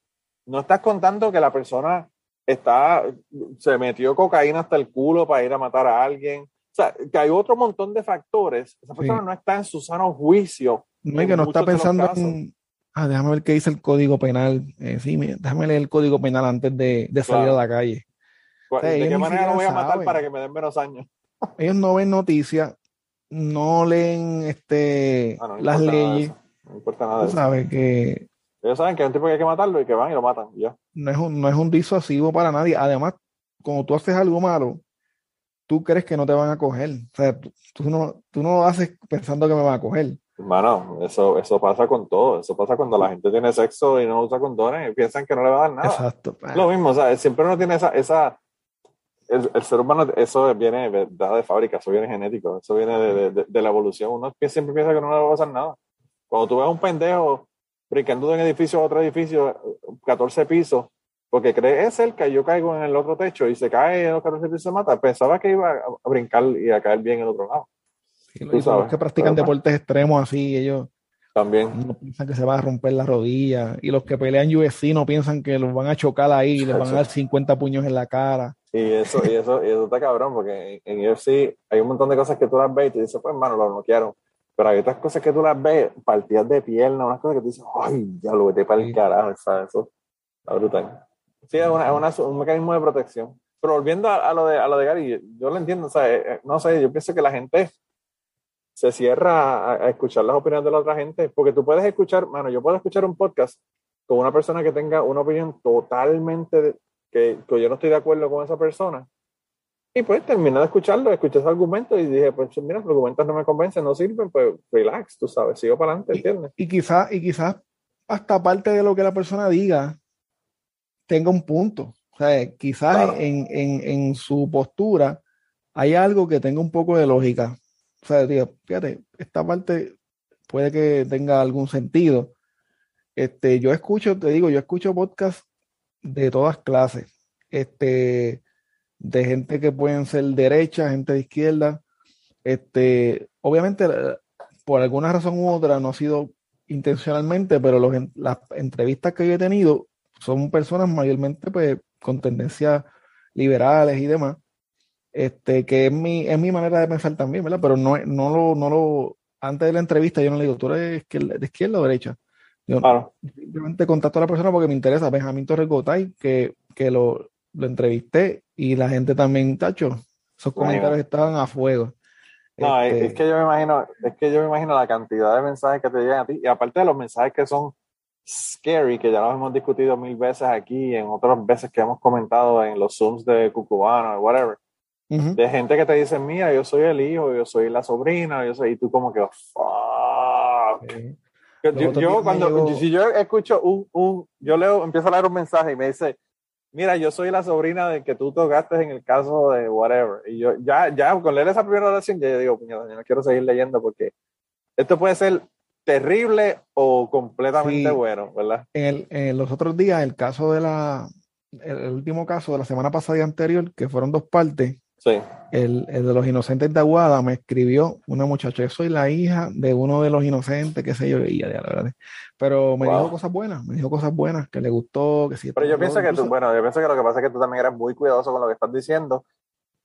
No estás contando que la persona está, se metió cocaína hasta el culo para ir a matar a alguien. O sea, que hay otro montón de factores. Esa persona no está en su sano juicio. No, es que no está pensando en, ah, déjame ver qué dice el código penal. Eh, sí, déjame leer el código penal antes de, salir a la calle. ¿De qué manera lo voy a matar para que me den menos años? Ellos no ven noticias, no leen este, ah, las leyes. No importa nada. Tú sabes que ellos saben que hay un tipo que hay que matarlo y que van y lo matan. Ya. No, es un, no es un disuasivo para nadie. Además, cuando tú haces algo malo, tú crees que no te van a coger. O sea, tú, no, tú no lo haces pensando que me van a coger. Hermano, eso, eso pasa con todo. Eso pasa cuando la gente tiene sexo y no usa condones y piensan que no le va a dar nada. Exacto. Lo mismo, o sea, siempre uno tiene esa, esa el, ser humano, eso viene de fábrica, eso viene genético, eso viene de, de, la evolución. Uno siempre piensa que no le va a pasar nada. Cuando tú ves a un pendejo brincando de un edificio a otro edificio, 14 pisos, porque cree es el que yo caigo en el otro techo y se cae en los 14 pisos y se mata. Pensaba que iba a brincar y a caer bien en el otro lado. Sí, los que practican deportes extremos así, ellos también no piensan que se va a romper la rodilla. Y los que pelean UFC no piensan que los van a chocar ahí, les van a dar 50 puños en la cara. Y eso, y eso, y eso está cabrón, porque en, en UFC hay un montón de cosas que tú las ves y te dices, pues hermano, lo quiero pero hay otras cosas que tú las ves, partidas de pierna, unas cosas que tú dices, ay, ya lo vete para el carajo, ¿sabes? Eso está brutal. Sí, es, una, un mecanismo de protección. Pero volviendo a, lo de, a lo de Gary, yo, lo entiendo, o sea, eh, eh, no sé, yo pienso que la gente se cierra a, escuchar las opiniones de la otra gente, porque tú puedes escuchar, mano, yo puedo escuchar un podcast con una persona que tenga una opinión totalmente que, que yo no estoy de acuerdo con esa persona, y pues terminé de escucharlo, escuché ese argumento y dije, pues mira, los argumentos no me convencen, no sirven, pues relax, tú sabes, sigo para adelante, ¿entiendes? Y, quizás y quizás hasta parte de lo que la persona diga tenga un punto. O sea, quizás en, en, en, su postura hay algo que tenga un poco de lógica. O sea, digo, fíjate, esta parte puede que tenga algún sentido. Este, yo escucho, te digo, yo escucho podcasts de todas clases. Este, de gente que pueden ser derecha, gente de izquierda. Este, obviamente, por alguna razón u otra, no ha sido intencionalmente, pero las entrevistas que yo he tenido son personas mayormente pues, con tendencias liberales y demás, este, que es mi, es mi manera de pensar también, ¿verdad? Pero no, no, lo, no lo, antes de la entrevista yo no le digo, ¿tú eres de izquierda o derecha? Yo simplemente contacto a la persona porque me interesa, Benjamín Torres Gotay, que, que lo, lo entrevisté y la gente también, tacho, esos comentarios estaban a fuego. No, es este que yo me imagino, es que yo me imagino la cantidad de mensajes que te llegan a ti, y aparte de los mensajes que son scary, que ya los hemos discutido mil veces aquí, en otras veces que hemos comentado en los Zooms de Cucubano, whatever, de gente que te dice, mira, yo soy el hijo, yo soy la sobrina, yo soy, y tú como que, fuck. Yo, cuando, si yo escucho un, un, yo leo, empiezo a leer un mensaje y me dice, mira, yo soy la sobrina de que tú tocaste en el caso de whatever. Y yo ya, ya con leer esa primera oración, ya yo digo, puñada, yo no quiero seguir leyendo porque esto puede ser terrible o completamente bueno, ¿verdad? En, en, los otros días, el caso de la, el, último caso de la semana pasada y anterior, que fueron dos partes, Sí. El, de los inocentes de Aguada me escribió una muchacha, yo soy la hija de uno de los inocentes, qué sé yo, y ya, la verdad. Pero me dijo cosas buenas, me dijo cosas buenas, que le gustó, que sí. Pero yo pienso que tú, bueno, yo pienso que lo que pasa es que tú también eres muy cuidadoso con lo que estás diciendo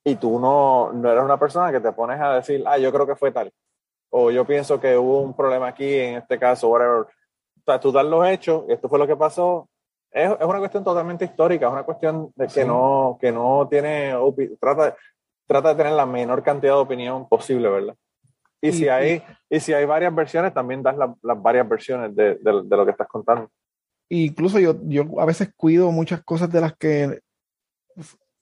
y tú no, no eres una persona que te pones a decir, ah, yo creo que fue tal. O yo pienso que hubo un problema aquí en este caso, whatever. O sea, tú das los hechos, esto fue lo que pasó, es, es, una cuestión totalmente histórica, es una cuestión de que, no, que no tiene, trata, trata de tener la menor cantidad de opinión posible, ¿verdad? Y, si hay, y si hay varias versiones, también das las varias versiones de, lo que estás contando. Incluso yo, yo a veces cuido muchas cosas de las que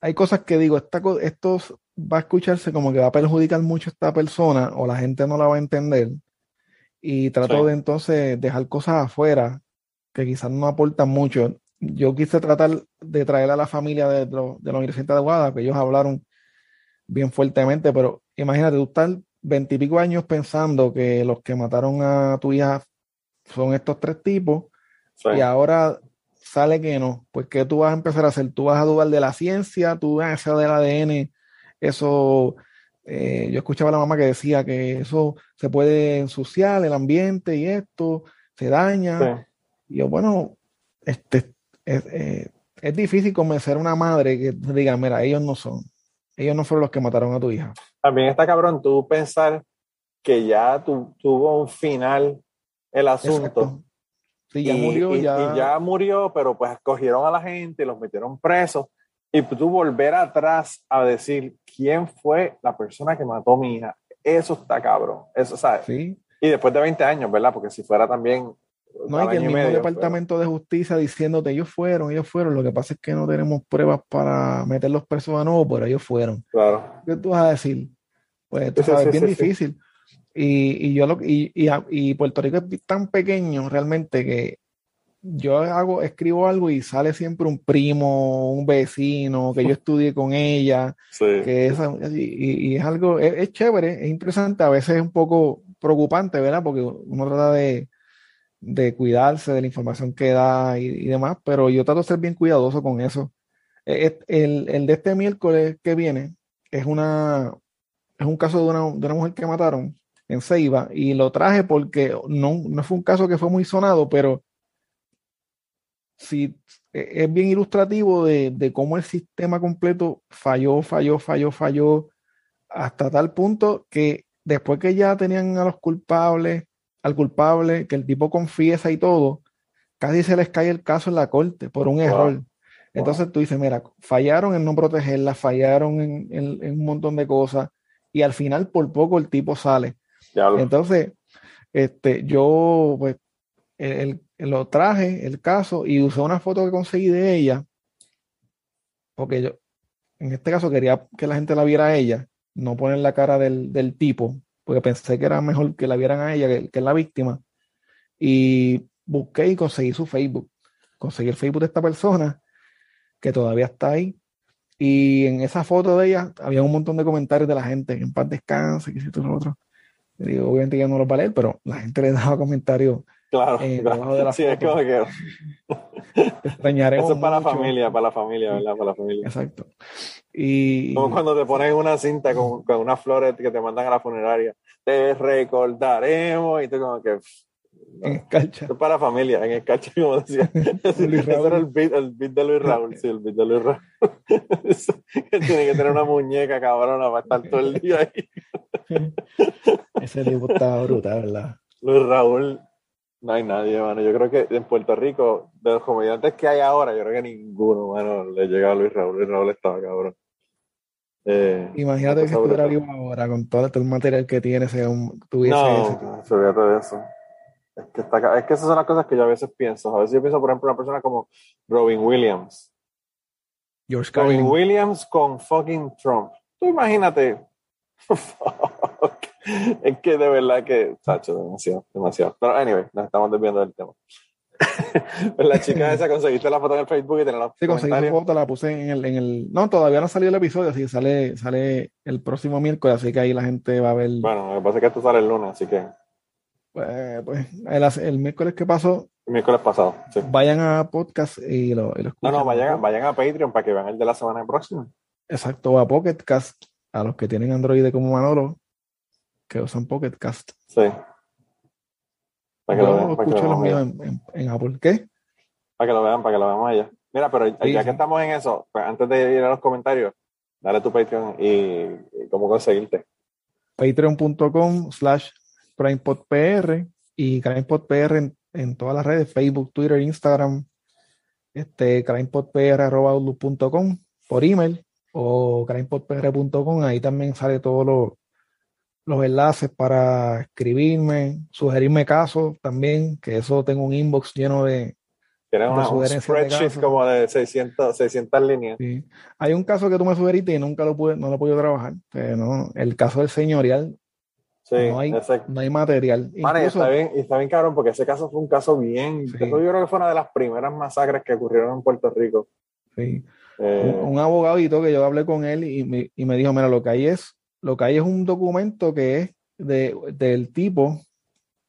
hay cosas que digo, esta, esto va a escucharse como que va a perjudicar mucho a esta persona o la gente no la va a entender. Y trato de entonces dejar cosas afuera que quizás no aportan mucho. Yo quise tratar de traer a la familia de, de la Universidad de Guadalajara, que ellos hablaron bien fuertemente, pero imagínate, tú estás veintipico años pensando que los que mataron a tu hija son estos tres tipos y ahora sale que no. Pues, ¿qué tú vas a empezar a hacer? Tú vas a dudar de la ciencia, tú vas a hacer del ADN, eso. Eh, yo escuchaba a la mamá que decía que eso se puede ensuciar el ambiente y esto se daña. Y yo, bueno, este, es, eh, es difícil convencer a una madre que diga, mira, ellos no son ellos no fueron los que mataron a tu hija. También está cabrón tú pensar que ya tuvo un final el asunto. Sí, ya murió, y, ya... ya murió, pero pues escogieron a la gente, los metieron presos. Y tú volver atrás a decir quién fue la persona que mató a mi hija. Eso está cabrón. Eso, ¿sabes? Sí. Y después de 20 años, ¿verdad? Porque si fuera también no hay que el mismo departamento de justicia diciéndote ellos fueron, ellos fueron. Lo que pasa es que no tenemos pruebas para meter los presos a nuevo, pero ellos fueron. Claro. ¿Qué tú vas a decir? Pues tú sabes, es bien difícil. Y, y, yo lo, y, y, y, Puerto Rico es tan pequeño realmente que yo hago, escribo algo y sale siempre un primo, un vecino, que yo estudié con ella. Que es, y, es algo, es, es chévere, es interesante, a veces es un poco preocupante, ¿verdad? Porque uno trata de de cuidarse de la información que da y, demás, pero yo trato de ser bien cuidadoso con eso. E, el, el, de este miércoles que viene es, una, es un caso de una, de una mujer que mataron en Ceiba y lo traje porque no, no fue un caso que fue muy sonado, pero sí e, es bien ilustrativo de, de cómo el sistema completo falló, falló, falló, falló, hasta tal punto que después que ya tenían a los culpables, al culpable, que el tipo confiesa y todo, casi se les cae el caso en la corte por un error. Entonces tú dices, mira, fallaron en no protegerla, fallaron en, un montón de cosas y al final por poco el tipo sale. Entonces, este, yo pues lo traje, el caso, y usé una foto que conseguí de ella, porque yo en este caso quería que la gente la viera a ella, no poner la cara del, del tipo, porque pensé que era mejor que la vieran a ella, que, es la víctima. Y busqué y conseguí su Facebook. Conseguí el Facebook de esta persona, que todavía está ahí. Y en esa foto de ella había un montón de comentarios de la gente, que en paz descanse, que si tú lo otro. digo, obviamente ya no los va a leer, pero la gente le daba comentarios Claro, eh, De la sí, es como que... Extrañaremos Eso es para la familia, para la familia, ¿verdad? Para la familia. Exacto. Y... Como cuando te ponen una cinta con, con unas flores que te mandan a la funeraria. Te recordaremos y tú como que... En escarcha. Eso es para familia, en escarcha, *laughs* como decía. *laughs* Ese era el beat, el beat de Luis Raúl, sí, el beat de Luis Raúl. *laughs* Tiene que tener una muñeca cabrona para estar todo el día ahí. Ese libro estaba brutal, ¿verdad? Luis Raúl no hay nadie, mano. Yo creo que en Puerto Rico, de los comediantes que hay ahora, yo creo que ninguno, mano, le llega a Luis Raúl. Luis Raúl estaba cabrón. Eh, Imagínate que estuviera vivo ahora con todo el material que tiene, un, tuviese no, ese. de eso. Es que, está, es que esas son las cosas que yo a veces pienso. A veces yo pienso, por ejemplo, una persona como Robin Williams. George Robin Williams con fucking Trump. Tú imagínate. *laughs* es que de verdad que, Sacho, demasiado, demasiado. Pero anyway, nos estamos desviando del tema. *laughs* Pues la chica esa, conseguiste la foto en el Facebook y tenés la Sí, conseguí la foto, la puse en el, en el... No, todavía no salió el episodio, así que sale, sale el próximo miércoles, así que ahí la gente va a ver... Bueno, lo que pasa es que esto sale el lunes, así que... Pues, pues el, el, miércoles que pasó... El miércoles pasado, sí. Vayan a podcast y lo, y lo escuchan. No, no, vayan, vayan a Patreon para que vean el de la semana próxima. Exacto, a Pocketcast, a los que tienen Android como Manolo, que usan Pocket Cast. Sí. Para que lo vean. míos en, en, Apple. ¿Qué? Para que lo vean, para que lo veamos allá. Mira, pero ya que estamos en eso, pues antes de ir a los comentarios, dale tu Patreon y, cómo conseguirte. Patreon.com slash CrimePodPR y CrimePodPR en, en todas las redes, Facebook, Twitter, Instagram, este, crimepodpr.com por email o crimepodpr.com, ahí también sale todo lo, los enlaces para escribirme, sugerirme casos también, que eso tengo un inbox lleno de, Tienes un spreadsheet como de 600, 600 líneas. Sí. Hay un caso que tú me sugeriste y nunca lo pude, no lo he podido trabajar. no, el caso del señorial. Sí, no hay, no hay material. y está bien, y está bien cabrón porque ese caso fue un caso bien. yo creo que fue una de las primeras masacres que ocurrieron en Puerto Rico. Sí. Eh, un, un, abogadito que yo hablé con él y me, y me dijo: Mira, lo que hay es, lo que hay es un documento que es de, del tipo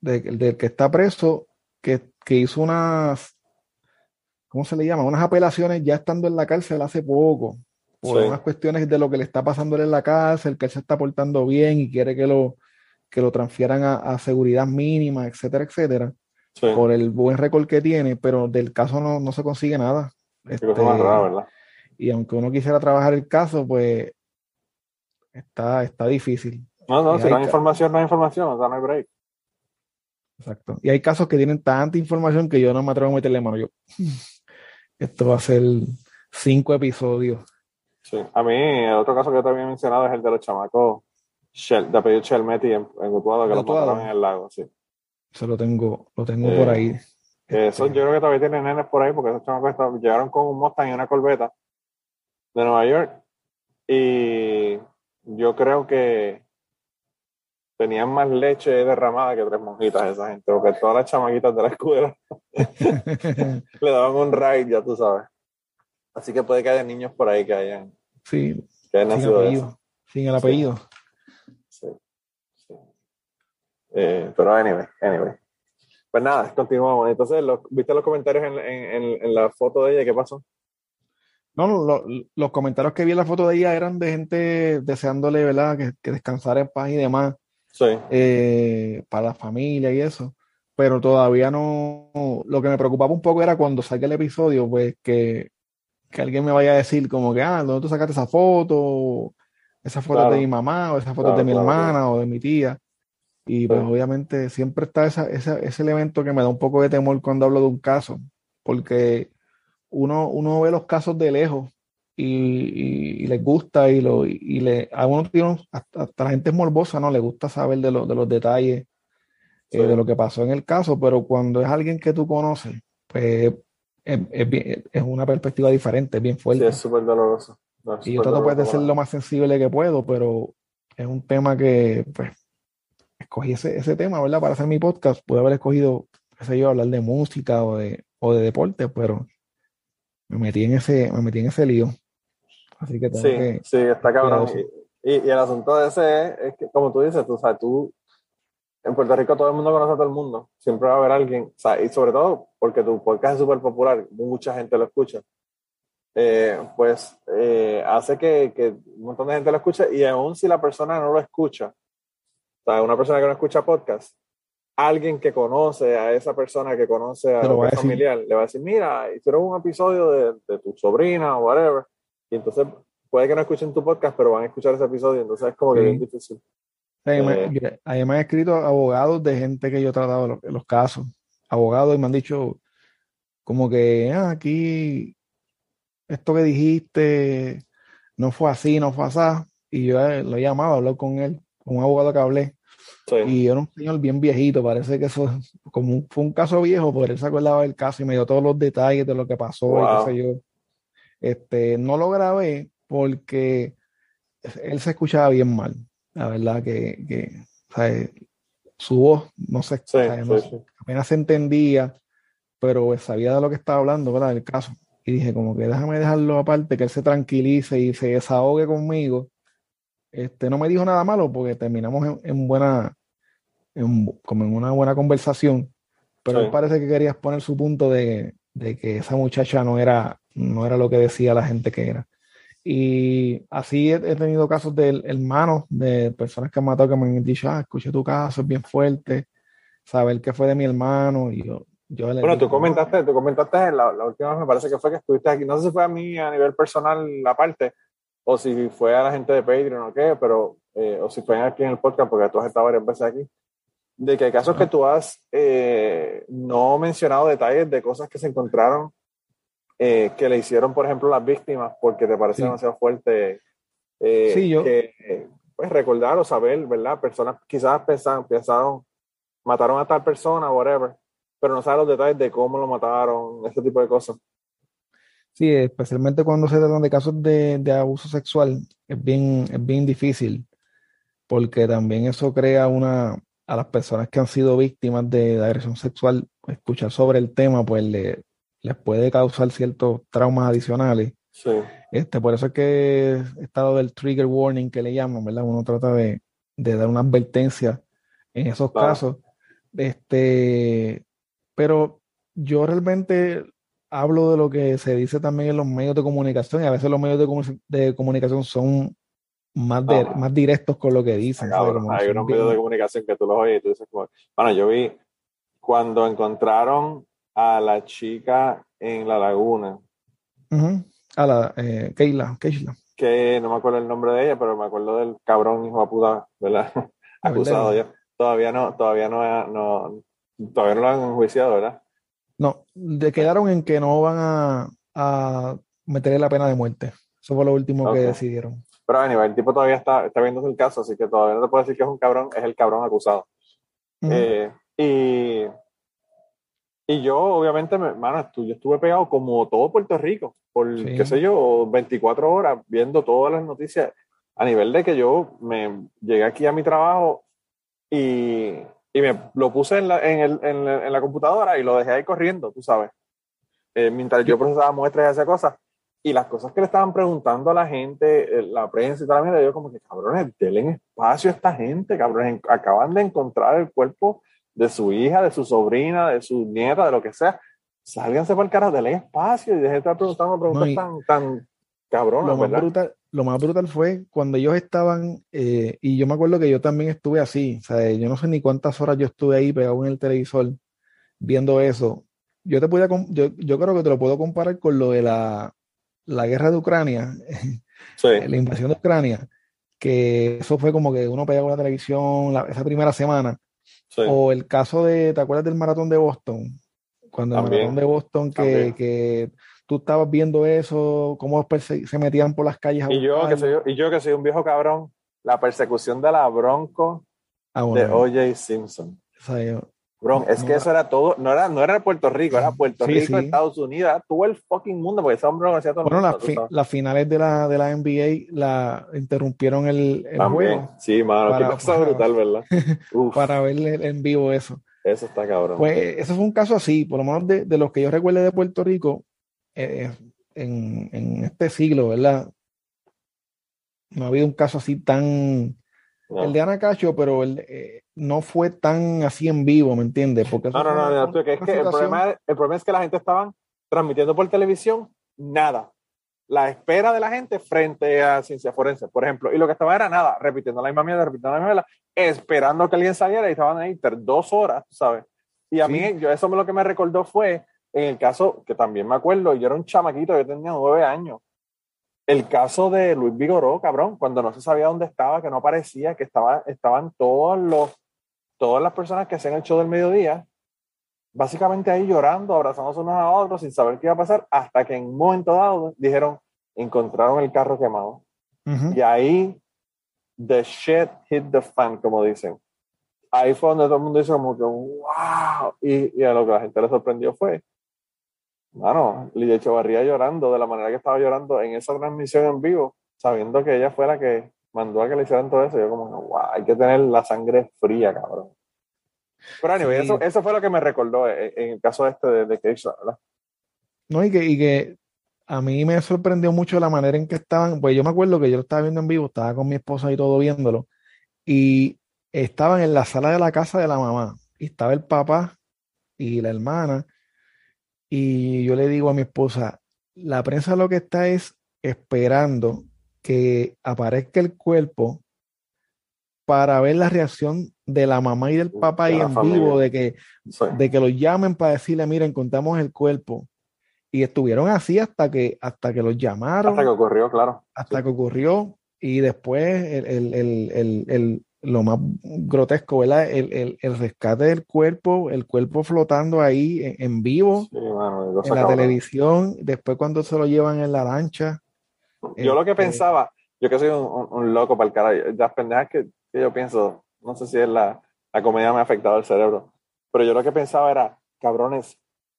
del de que está preso que, que hizo unas ¿cómo se le llama? Unas apelaciones ya estando en la cárcel hace poco, por unas cuestiones de lo que le está pasando en la cárcel, que él se está portando bien y quiere que lo, que lo transfieran a, seguridad mínima, etcétera, etcétera, por el buen récord que tiene, pero del caso no, no se consigue nada. Este, y aunque uno quisiera trabajar el caso, pues está, está difícil. No, no, si no hay información, no hay información, o sea, no hay break. Exacto. Y hay casos que tienen tanta información que yo no me atrevo a meterle mano. Yo, *laughs* esto va a ser cinco episodios. Sí, a mí, el otro caso que yo te había mencionado es el de los chamacos de apellido Chelmetti en, en Utuado, que lo mataron en el lago, sí. Eso lo tengo, lo tengo por ahí. Eso yo creo que todavía tienen nenes por ahí, porque esos chamacos llegaron con un Mustang y una corbeta de Nueva York. Y yo creo que tenían más leche derramada que tres monjitas esa gente, porque todas las chamaquitas de la escuela *laughs* le daban un ride, ya tú sabes. Así que puede que haya niños por ahí que hayan, sí, sin apellido, sin el apellido. Sí, eh, pero anyway, anyway. Pues nada, continuamos. Entonces, ¿viste los comentarios en, en, en, la foto de ella? ¿Qué pasó? No, los comentarios que vi en la foto de ella eran de gente deseándole, ¿verdad? Que, que descansara en paz y demás sí. Eh, para la familia y eso. Pero todavía no. Lo que me preocupaba un poco era cuando saque el episodio, pues que, que alguien me vaya a decir, como que, ah, ¿dónde tú sacaste esa foto? Esa foto de mi mamá, o esa foto de mi hermana, o de mi tía. Y pues obviamente siempre está esa, esa, ese elemento que me da un poco de temor cuando hablo de un caso, porque uno, uno ve los casos de lejos y, les gusta y, lo, y, le, a uno tiene, hasta, la gente es morbosa, ¿no? Le gusta saber de, de los detalles eh, de lo que pasó en el caso, pero cuando es alguien que tú conoces, pues es, es, una perspectiva diferente, es bien fuerte. Sí, es súper doloroso. y yo trato pues, de ser lo más sensible que puedo, pero es un tema que, pues, escogí ese, ese tema, ¿verdad? Para hacer mi podcast, pude haber escogido, qué sé yo, hablar de música o de, o de deporte, pero me metí en ese, me metí en ese lío. Así que tengo sí, sí, está cabrón. Y, y, el asunto de ese es, que, como tú dices, tú, sabes, tú, en Puerto Rico todo el mundo conoce a todo el mundo. Siempre va a haber alguien, o sea, y sobre todo porque tu podcast es súper popular, mucha gente lo escucha. Eh, pues eh, hace que, que, un montón de gente lo escuche y aún si la persona no lo escucha, o sea, una persona que no escucha podcast, alguien que conoce a esa persona que conoce a un familiar, le va a decir, mira, hicieron un episodio de, de tu sobrina o whatever, y entonces puede que no escuchen tu podcast, pero van a escuchar ese episodio, entonces es como que bien difícil. Eh, ahí me han escrito abogados de gente que yo he tratado los, los casos, abogados, y me han dicho como que ah, aquí esto que dijiste no fue así, no fue así. Y yo eh, lo he llamado a hablar con él, con un abogado que hablé. Y era un señor bien viejito, parece que eso como fue un caso viejo, pero él se acordaba del caso y me dio todos los detalles de lo que pasó y qué sé yo. Este, no lo grabé porque él se escuchaba bien mal. La verdad que, que su voz, no sé, apenas se entendía, pero sabía de lo que estaba hablando, ¿verdad? El caso. Y dije, como que déjame dejarlo aparte, que él se tranquilice y se desahogue conmigo. Este, no me dijo nada malo porque terminamos en, buena, como en una buena conversación, pero él parece que quería poner su punto de, de que esa muchacha no era no era lo que decía la gente que era. Y así he, tenido casos de hermanos, de personas que han matado, que me han dicho, ah, escuché tu caso, es bien fuerte, saber que fue de mi hermano. Y yo, yo bueno, tú comentaste, tú comentaste la, última vez, me parece que fue que estuviste aquí, no sé si fue a mí a nivel personal la parte, o si fue a la gente de Patreon o qué, pero, eh, o si fue aquí en el podcast, porque tú has estado varias veces aquí, de que hay casos que tú has eh, no mencionado detalles de cosas que se encontraron eh, que le hicieron, por ejemplo, las víctimas porque te parece demasiado fuerte. Eh, sí, yo. Que, pues, recordar o saber, ¿verdad? Personas quizás pensaron, pensaron, mataron a tal persona, whatever, pero no saben los detalles de cómo lo mataron, ese tipo de cosas. Sí, especialmente cuando se tratan de casos de, de abuso sexual, es bien, es bien difícil, porque también eso crea una, a las personas que han sido víctimas de, agresión sexual, escuchar sobre el tema, pues le, les puede causar ciertos traumas adicionales. Sí. Este, por eso es que estado del trigger warning que le llaman, ¿verdad? Uno trata de, de dar una advertencia en esos casos. Este, pero yo realmente hablo de lo que se dice también en los medios de comunicación y a veces los medios de, comunicación son más, más directos con lo que dicen. hay unos medios de comunicación que tú los oyes y tú dices, bueno, yo vi cuando encontraron a la chica en la laguna. A la eh, Keila, Keila. Que no me acuerdo el nombre de ella, pero me acuerdo del cabrón hijo de puta, ¿verdad? Acusado ya. Todavía no, todavía no, no, todavía no lo han enjuiciado, ¿verdad? No, de quedaron en que no van a, a meterle la pena de muerte. Eso fue lo último que decidieron. Pero a el tipo todavía está, está viendo el caso, así que todavía no te puedo decir que es un cabrón, es el cabrón acusado. eh, y, y yo, obviamente, mano, yo estuve pegado como todo Puerto Rico, por, qué sé yo, 24 horas viendo todas las noticias, a nivel de que yo me llegué aquí a mi trabajo y y me lo puse en la, en, el, en, la, computadora y lo dejé ahí corriendo, tú sabes. Eh, mientras yo procesaba muestras y hacía cosas. Y las cosas que le estaban preguntando a la gente, eh, la prensa y tal, mira, yo como que, cabrones, denle espacio a esta gente, cabrones, acaban de encontrar el cuerpo de su hija, de su sobrina, de su nieta, de lo que sea. Sálganse para el carajo, denle espacio y dejen de estar preguntando preguntas tan, tan cabronas, ¿verdad? lo más brutal fue cuando ellos estaban, eh, y yo me acuerdo que yo también estuve así, o sea, yo no sé ni cuántas horas yo estuve ahí pegado en el televisor viendo eso. Yo te podía, yo, yo creo que te lo puedo comparar con lo de la, la guerra de Ucrania, *laughs* la invasión de Ucrania, que eso fue como que uno pegaba la televisión esa primera semana. O el caso de, ¿te acuerdas del maratón de Boston? Cuando el maratón de Boston que, que tú estabas viendo eso, cómo se metían por las calles. y, yo, que soy, y yo que soy un viejo cabrón, la persecución de la Bronco ah, de O.J. Simpson. Bron, es que eso era todo, no era, no era Puerto Rico, era Puerto Rico, Estados Unidos, todo el fucking mundo, porque ese hombre lo hacía todo Bueno, las finales de la, de la NBA la interrumpieron el, el juego. Sí, mano, para, qué cosa brutal, ¿verdad? *laughs* para ver en vivo eso. Eso está cabrón. Pues eso fue un caso así, por lo menos de, de los que yo recuerde de Puerto Rico, eh, en, en, este siglo, ¿verdad? No ha habido un caso así tan... El de Ana Cacho, pero el, eh, no fue tan así en vivo, ¿me entiendes? Porque no, no, no, no, es que el problema, el problema es que la gente estaba transmitiendo por televisión nada. La espera de la gente frente a ciencia forense, por ejemplo. Y lo que estaba era nada, repitiendo la misma mierda, repitiendo la misma mierda, esperando que alguien saliera y estaban ahí dos horas, ¿sabes? Y a mí, yo, eso lo que me recordó fue en el caso, que también me acuerdo, yo era un chamaquito, yo tenía nueve años. El caso de Luis Vigoró, cabrón, cuando no se sabía dónde estaba, que no aparecía, que estaba, estaban todos los, todas las personas que hacían el show del mediodía, básicamente ahí llorando, abrazándose unos a otros, sin saber qué iba a pasar, hasta que en un momento dado dijeron, encontraron el carro quemado. Y ahí, the shit hit the fan, como dicen. Ahí fue donde todo el mundo dice como que, wow. Y, y a lo que la gente le sorprendió fue Mano, Lidia Echevarría llorando de la manera que estaba llorando en esa transmisión en vivo, sabiendo que ella fue la que mandó a que le hicieran todo eso. Yo como, wow, hay que tener la sangre fría, cabrón. Pero anyway, eso, eso fue lo que me recordó en, el caso este de, de Keisha, ¿verdad? No, y que, y que a mí me sorprendió mucho la manera en que estaban, pues yo me acuerdo que yo lo estaba viendo en vivo, estaba con mi esposa y todo viéndolo, y estaban en la sala de la casa de la mamá, y estaba el papá y la hermana, y yo le digo a mi esposa, la prensa lo que está es esperando que aparezca el cuerpo para ver la reacción de la mamá y del papá ahí en vivo, de que, de que lo llamen para decirle, mira, encontramos el cuerpo. Y estuvieron así hasta que, hasta que los llamaron. Hasta que ocurrió, claro. Hasta que ocurrió. Y después el, el, lo más grotesco, ¿verdad? El, el, rescate del cuerpo, el cuerpo flotando ahí en, vivo, en la televisión, después cuando se lo llevan en la lancha. Yo lo que este, pensaba, yo que soy un, loco para el cara, las pendejas que, yo pienso, no sé si es la, la comedia me ha afectado el cerebro, pero yo lo que pensaba era, cabrones,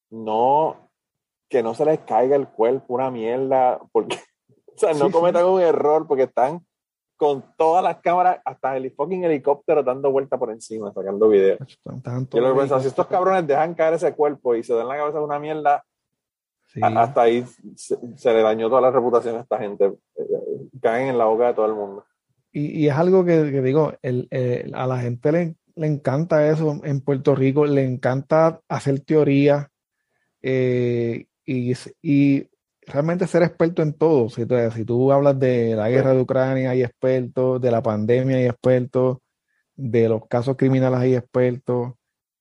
no, que no se les caiga el cuerpo una mierda, porque, *laughs* o sea, no cometan un error porque están con todas las cámaras, hasta el fucking helicóptero dando vuelta por encima, sacando videos. Yo lo que pensaba, si estos cabrones dejan caer ese cuerpo y se dan la cabeza de una mierda, hasta ahí se, le dañó toda la reputación a esta gente. Caen en la boca de todo el mundo. Y, es algo que, digo, el, a la gente le, le, encanta eso en Puerto Rico, le encanta hacer teoría eh, y, y, realmente ser experto en todo. Si, si tú hablas de la guerra de Ucrania, hay expertos, de la pandemia, hay expertos, de los casos criminales, hay expertos,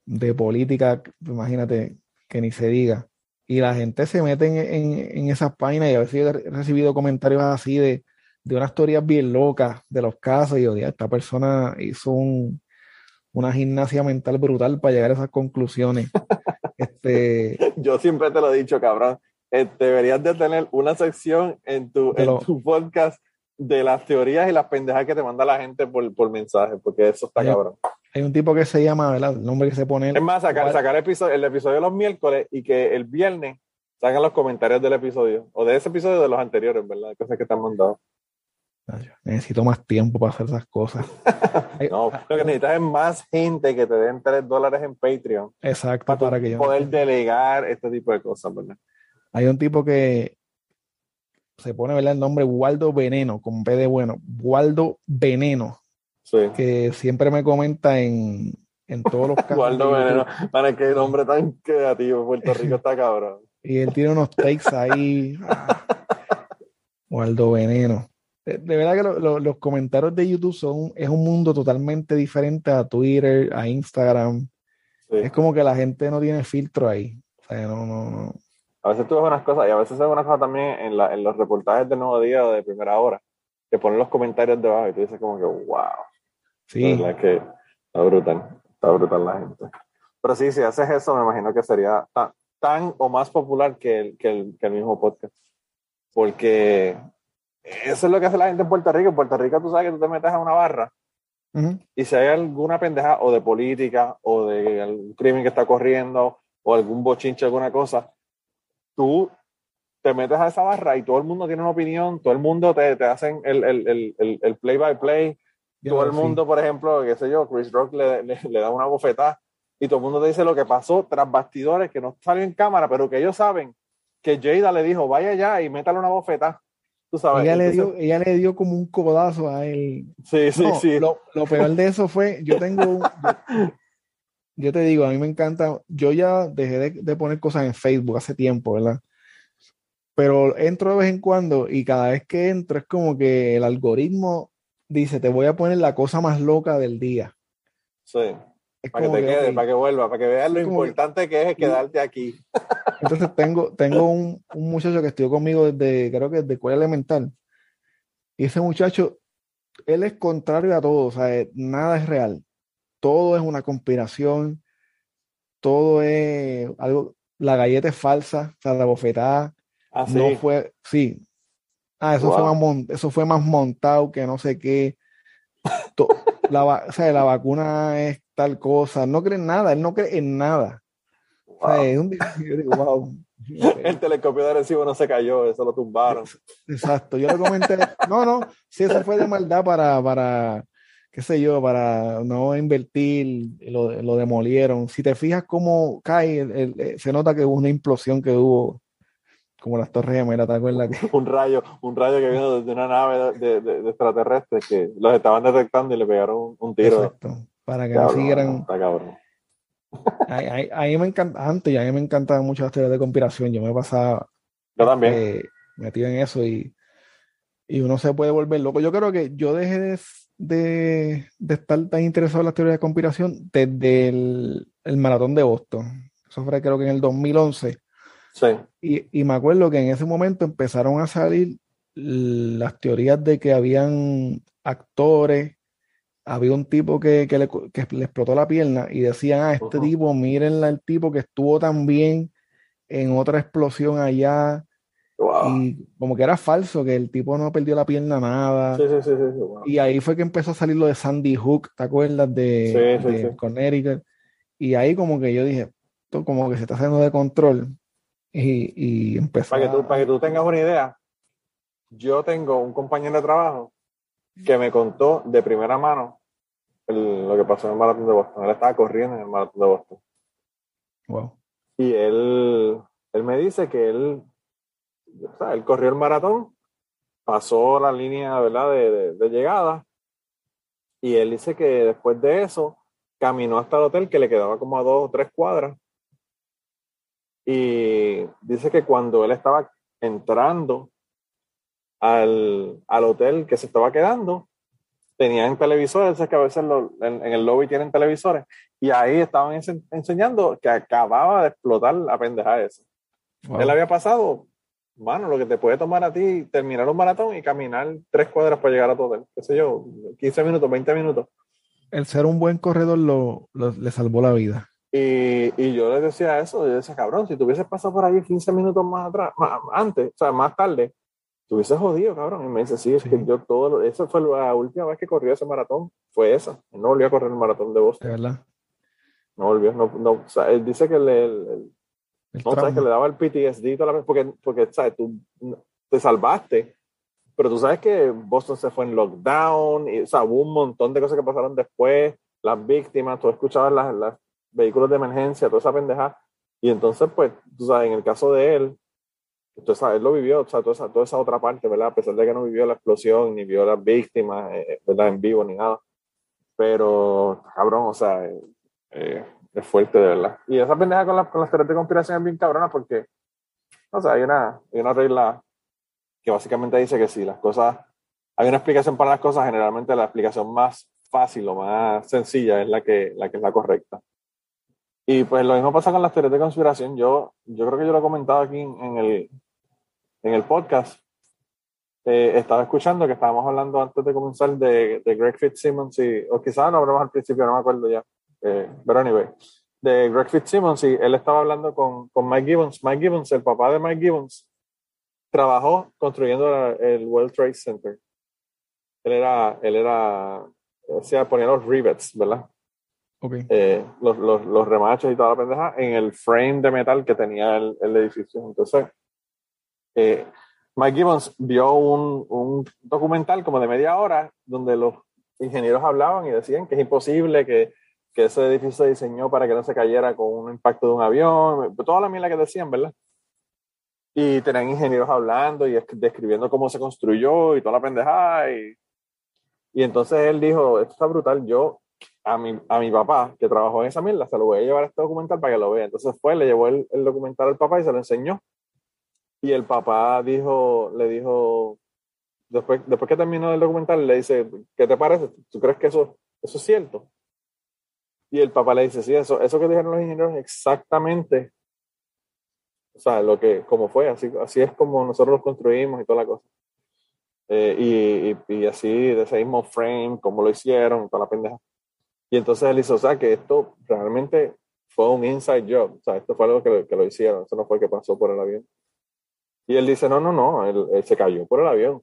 de política, imagínate que ni se diga y la gente se mete en, en, esas páginas y a veces he recibido comentarios así de, de unas teorías bien locas de los casos y yo digo, esta persona hizo una gimnasia mental brutal para llegar a esas conclusiones. *laughs* este, yo siempre te lo he dicho, cabrón, eh, deberías de tener una sección en tu, en tu podcast de las teorías y las pendejas que te manda la gente por, por mensaje, porque eso está cabrón. Hay un tipo que se llama, ¿verdad? El nombre que se pone. Es más, sacar, sacar episodio, el episodio de los miércoles y que el viernes sacan los comentarios del episodio, o de ese episodio de los anteriores, ¿verdad? Cosas que te han mandado. Necesito más tiempo para hacer esas cosas. *laughs* no, lo que necesitas es más gente que te den 3 dólares en Patreon. Exacto, para, para que yo poder delegar este tipo de cosas, ¿verdad? Hay un tipo que se pone, ¿verdad? El nombre Waldo Veneno, con B de bueno. Waldo Veneno que siempre me comenta en, en todos los *laughs* casos. Waldo Veneno, para qué nombre tan creativo, Puerto Rico está cabrón. y él tiene unos takes ahí. *laughs* Waldo Veneno. De, verdad que los comentarios de YouTube son, es un mundo totalmente diferente a Twitter, a Instagram. Es como que la gente no tiene filtro ahí. O sea, no, no, no. A veces tú ves unas cosas y a veces ves unas cosas también en, la, en los reportajes de Nuevo Día o de Primera Hora, que ponen los comentarios debajo y tú dices como que, wow. Sí. La que está brutal, está brutal la gente. Pero sí, si haces eso, me imagino que sería tan, o más popular que el, que, el, que el mismo podcast. Porque eso es lo que hace la gente en Puerto Rico. En Puerto Rico tú sabes que tú te metes a una barra y si hay alguna pendeja o de política o de algún crimen que está corriendo o algún bochinche, alguna cosa, tú te metes a esa barra y todo el mundo tiene una opinión, todo el mundo te, te hacen el, el, el, el play by play todo el mundo, por ejemplo, qué sé yo, Chris Rock le, le, da una bofetada y todo el mundo te dice lo que pasó tras bastidores que no salió en cámara, pero que ellos saben que Jada le dijo, vaya allá y métale una bofetada. Tú sabes. Ella, le dio, ella le dio como un codazo a él. Sí, sí, sí. Lo, peor de eso fue, yo tengo, yo, te digo, a mí me encanta, yo ya dejé de, de poner cosas en Facebook hace tiempo, ¿verdad? Pero entro de vez en cuando y cada vez que entro es como que el algoritmo dice, te voy a poner la cosa más loca del día. Sí. para que te quede, para que vuelva, para que veas lo importante que es quedarte aquí. *laughs* Entonces tengo, tengo un, un, muchacho que estudió conmigo desde, creo que desde escuela elemental. Y ese muchacho, él es contrario a todo, o sea, nada es real. Todo es una conspiración, todo es algo, la galleta es falsa, o sea, la bofetada ¿Ah, no fue, sí, Ah, eso, fue más eso fue más montado que no sé qué. la, o sea, la vacuna es tal cosa. No cree en nada, él no cree en nada. El telescopio de recibo no se cayó, eso lo tumbaron. Exacto, yo le comenté, no, no, si eso fue de maldad para, para, qué sé yo, para no invertir, lo, lo demolieron. Si te fijas cómo cae, se nota que hubo una implosión que hubo como las torres gemelas, ¿te acuerdas? *laughs* un rayo, un rayo que vino desde una nave de, de, extraterrestres que los estaban detectando y le pegaron un, tiro. Exacto, para que no siguieran. Está cabrón. A, mí me encanta, antes, a mí me encantaban mucho las teorías de conspiración. Yo me pasaba. Yo también. Eh, metido en eso y, y uno se puede volver loco. Yo creo que yo dejé de, de, de estar tan interesado en las teorías de conspiración desde el, el maratón de Boston. Eso fue creo que en el 2011 y, me acuerdo que en ese momento empezaron a salir las teorías de que habían actores, había un tipo que, le, explotó la pierna y decían, ah, este tipo, mírenla el tipo que estuvo también en otra explosión allá. Y como que era falso, que el tipo no perdió la pierna nada. Sí, sí, sí, sí, Y ahí fue que empezó a salir lo de Sandy Hook, ¿te acuerdas? De, de Connecticut. Y ahí como que yo dije, esto como que se está haciendo de control. Y, y empezó. Para que, tú, para que tú tengas una idea, yo tengo un compañero de trabajo que me contó de primera mano lo que pasó en el maratón de Boston. Él estaba corriendo en el maratón de Boston. Wow. Y él, él me dice que él, o sea, él corrió el maratón, pasó la línea ¿verdad? De, de, llegada, y él dice que después de eso caminó hasta el hotel que le quedaba como a dos o tres cuadras. Y dice que cuando él estaba entrando al, al hotel que se estaba quedando, tenían televisores, es que a veces en, el lobby tienen televisores, y ahí estaban enseñando que acababa de explotar la pendeja esa. Él había pasado, mano, lo que te puede tomar a ti terminar un maratón y caminar tres cuadras para llegar a tu hotel, qué sé yo, 15 minutos, 20 minutos. El ser un buen corredor lo, le salvó la vida. Y, y, yo le decía eso, yo decía, cabrón, si tú hubieses pasado por ahí 15 minutos más atrás, más, antes, o sea, más tarde, Estuviese jodido, cabrón. Y me dice, sí, es que yo todo, esa fue la última vez que corrió ese maratón, fue esa. no volvió a correr el maratón de Boston. De verdad. No volvió, no, no, o sea, él dice que le, no, sabes que le daba el PTSD toda la vez, porque, porque, sabes, tú te salvaste, pero tú sabes que Boston se fue en lockdown, y, o sea, hubo un montón de cosas que pasaron después, las víctimas, tú escuchabas los vehículos de emergencia, toda esa pendeja, y entonces, pues, tú sabes, en el caso de él, entonces, él lo vivió, o sea, toda esa, toda esa otra parte, ¿verdad? A pesar de que no vivió la explosión, ni vio las víctimas, eh, ¿verdad? En vivo, ni nada. Pero, cabrón, o sea, eh, eh, es fuerte, de verdad. Y esa pendeja con, con las teorías de conspiración es bien cabrona porque, o sea, hay una, hay una regla que básicamente dice que si las cosas, hay una explicación para las cosas, generalmente la explicación más fácil o más sencilla es la que, la que es la correcta. Y pues lo mismo pasa con las teorías de conspiración. Yo, yo creo que yo lo he comentado aquí en, el, en el podcast. Eh, estaba escuchando que estábamos hablando antes de comenzar de, de Greg Fitzsimmons y, o quizás no hablamos al principio, no me acuerdo ya. Eh, pero anyway, de Greg Fitzsimmons y él estaba hablando con, con Mike Gibbons. Mike Gibbons, el papá de Mike Gibbons, trabajó construyendo el World Trade Center. Él era, él era, o sea, ponía los rivets, ¿verdad? Eh, los, los, los, remachos y toda la pendeja en el frame de metal que tenía el, el edificio. Entonces, eh, Mike Gibbons vio un, un, documental como de media hora donde los ingenieros hablaban y decían que es imposible que, que ese edificio se diseñó para que no se cayera con un impacto de un avión, toda la mierda que decían, ¿verdad? Y tenían ingenieros hablando y describiendo cómo se construyó y toda la pendejada. Y, y entonces él dijo, esto está brutal, yo a mi, a mi papá, que trabajó en esa mierda, se lo voy a llevar a este documental para que lo vea. Entonces fue, le llevó el, el documental al papá y se lo enseñó. Y el papá dijo, le dijo, después, después que terminó el documental, le dice, ¿qué te parece? ¿Tú crees que eso, eso es cierto? Y el papá le dice, sí, eso, eso que dijeron los ingenieros exactamente, o sea, lo que, como fue, así, así es como nosotros los construimos y toda la cosa. Eh, y, y, y, así, de ese mismo frame, como lo hicieron, toda la pendeja. Y entonces él dice, o sea, que esto realmente fue un inside job, o sea, esto fue algo que, que lo hicieron, eso no fue que pasó por el avión. Y él dice, no, no, no, él, se cayó por el avión.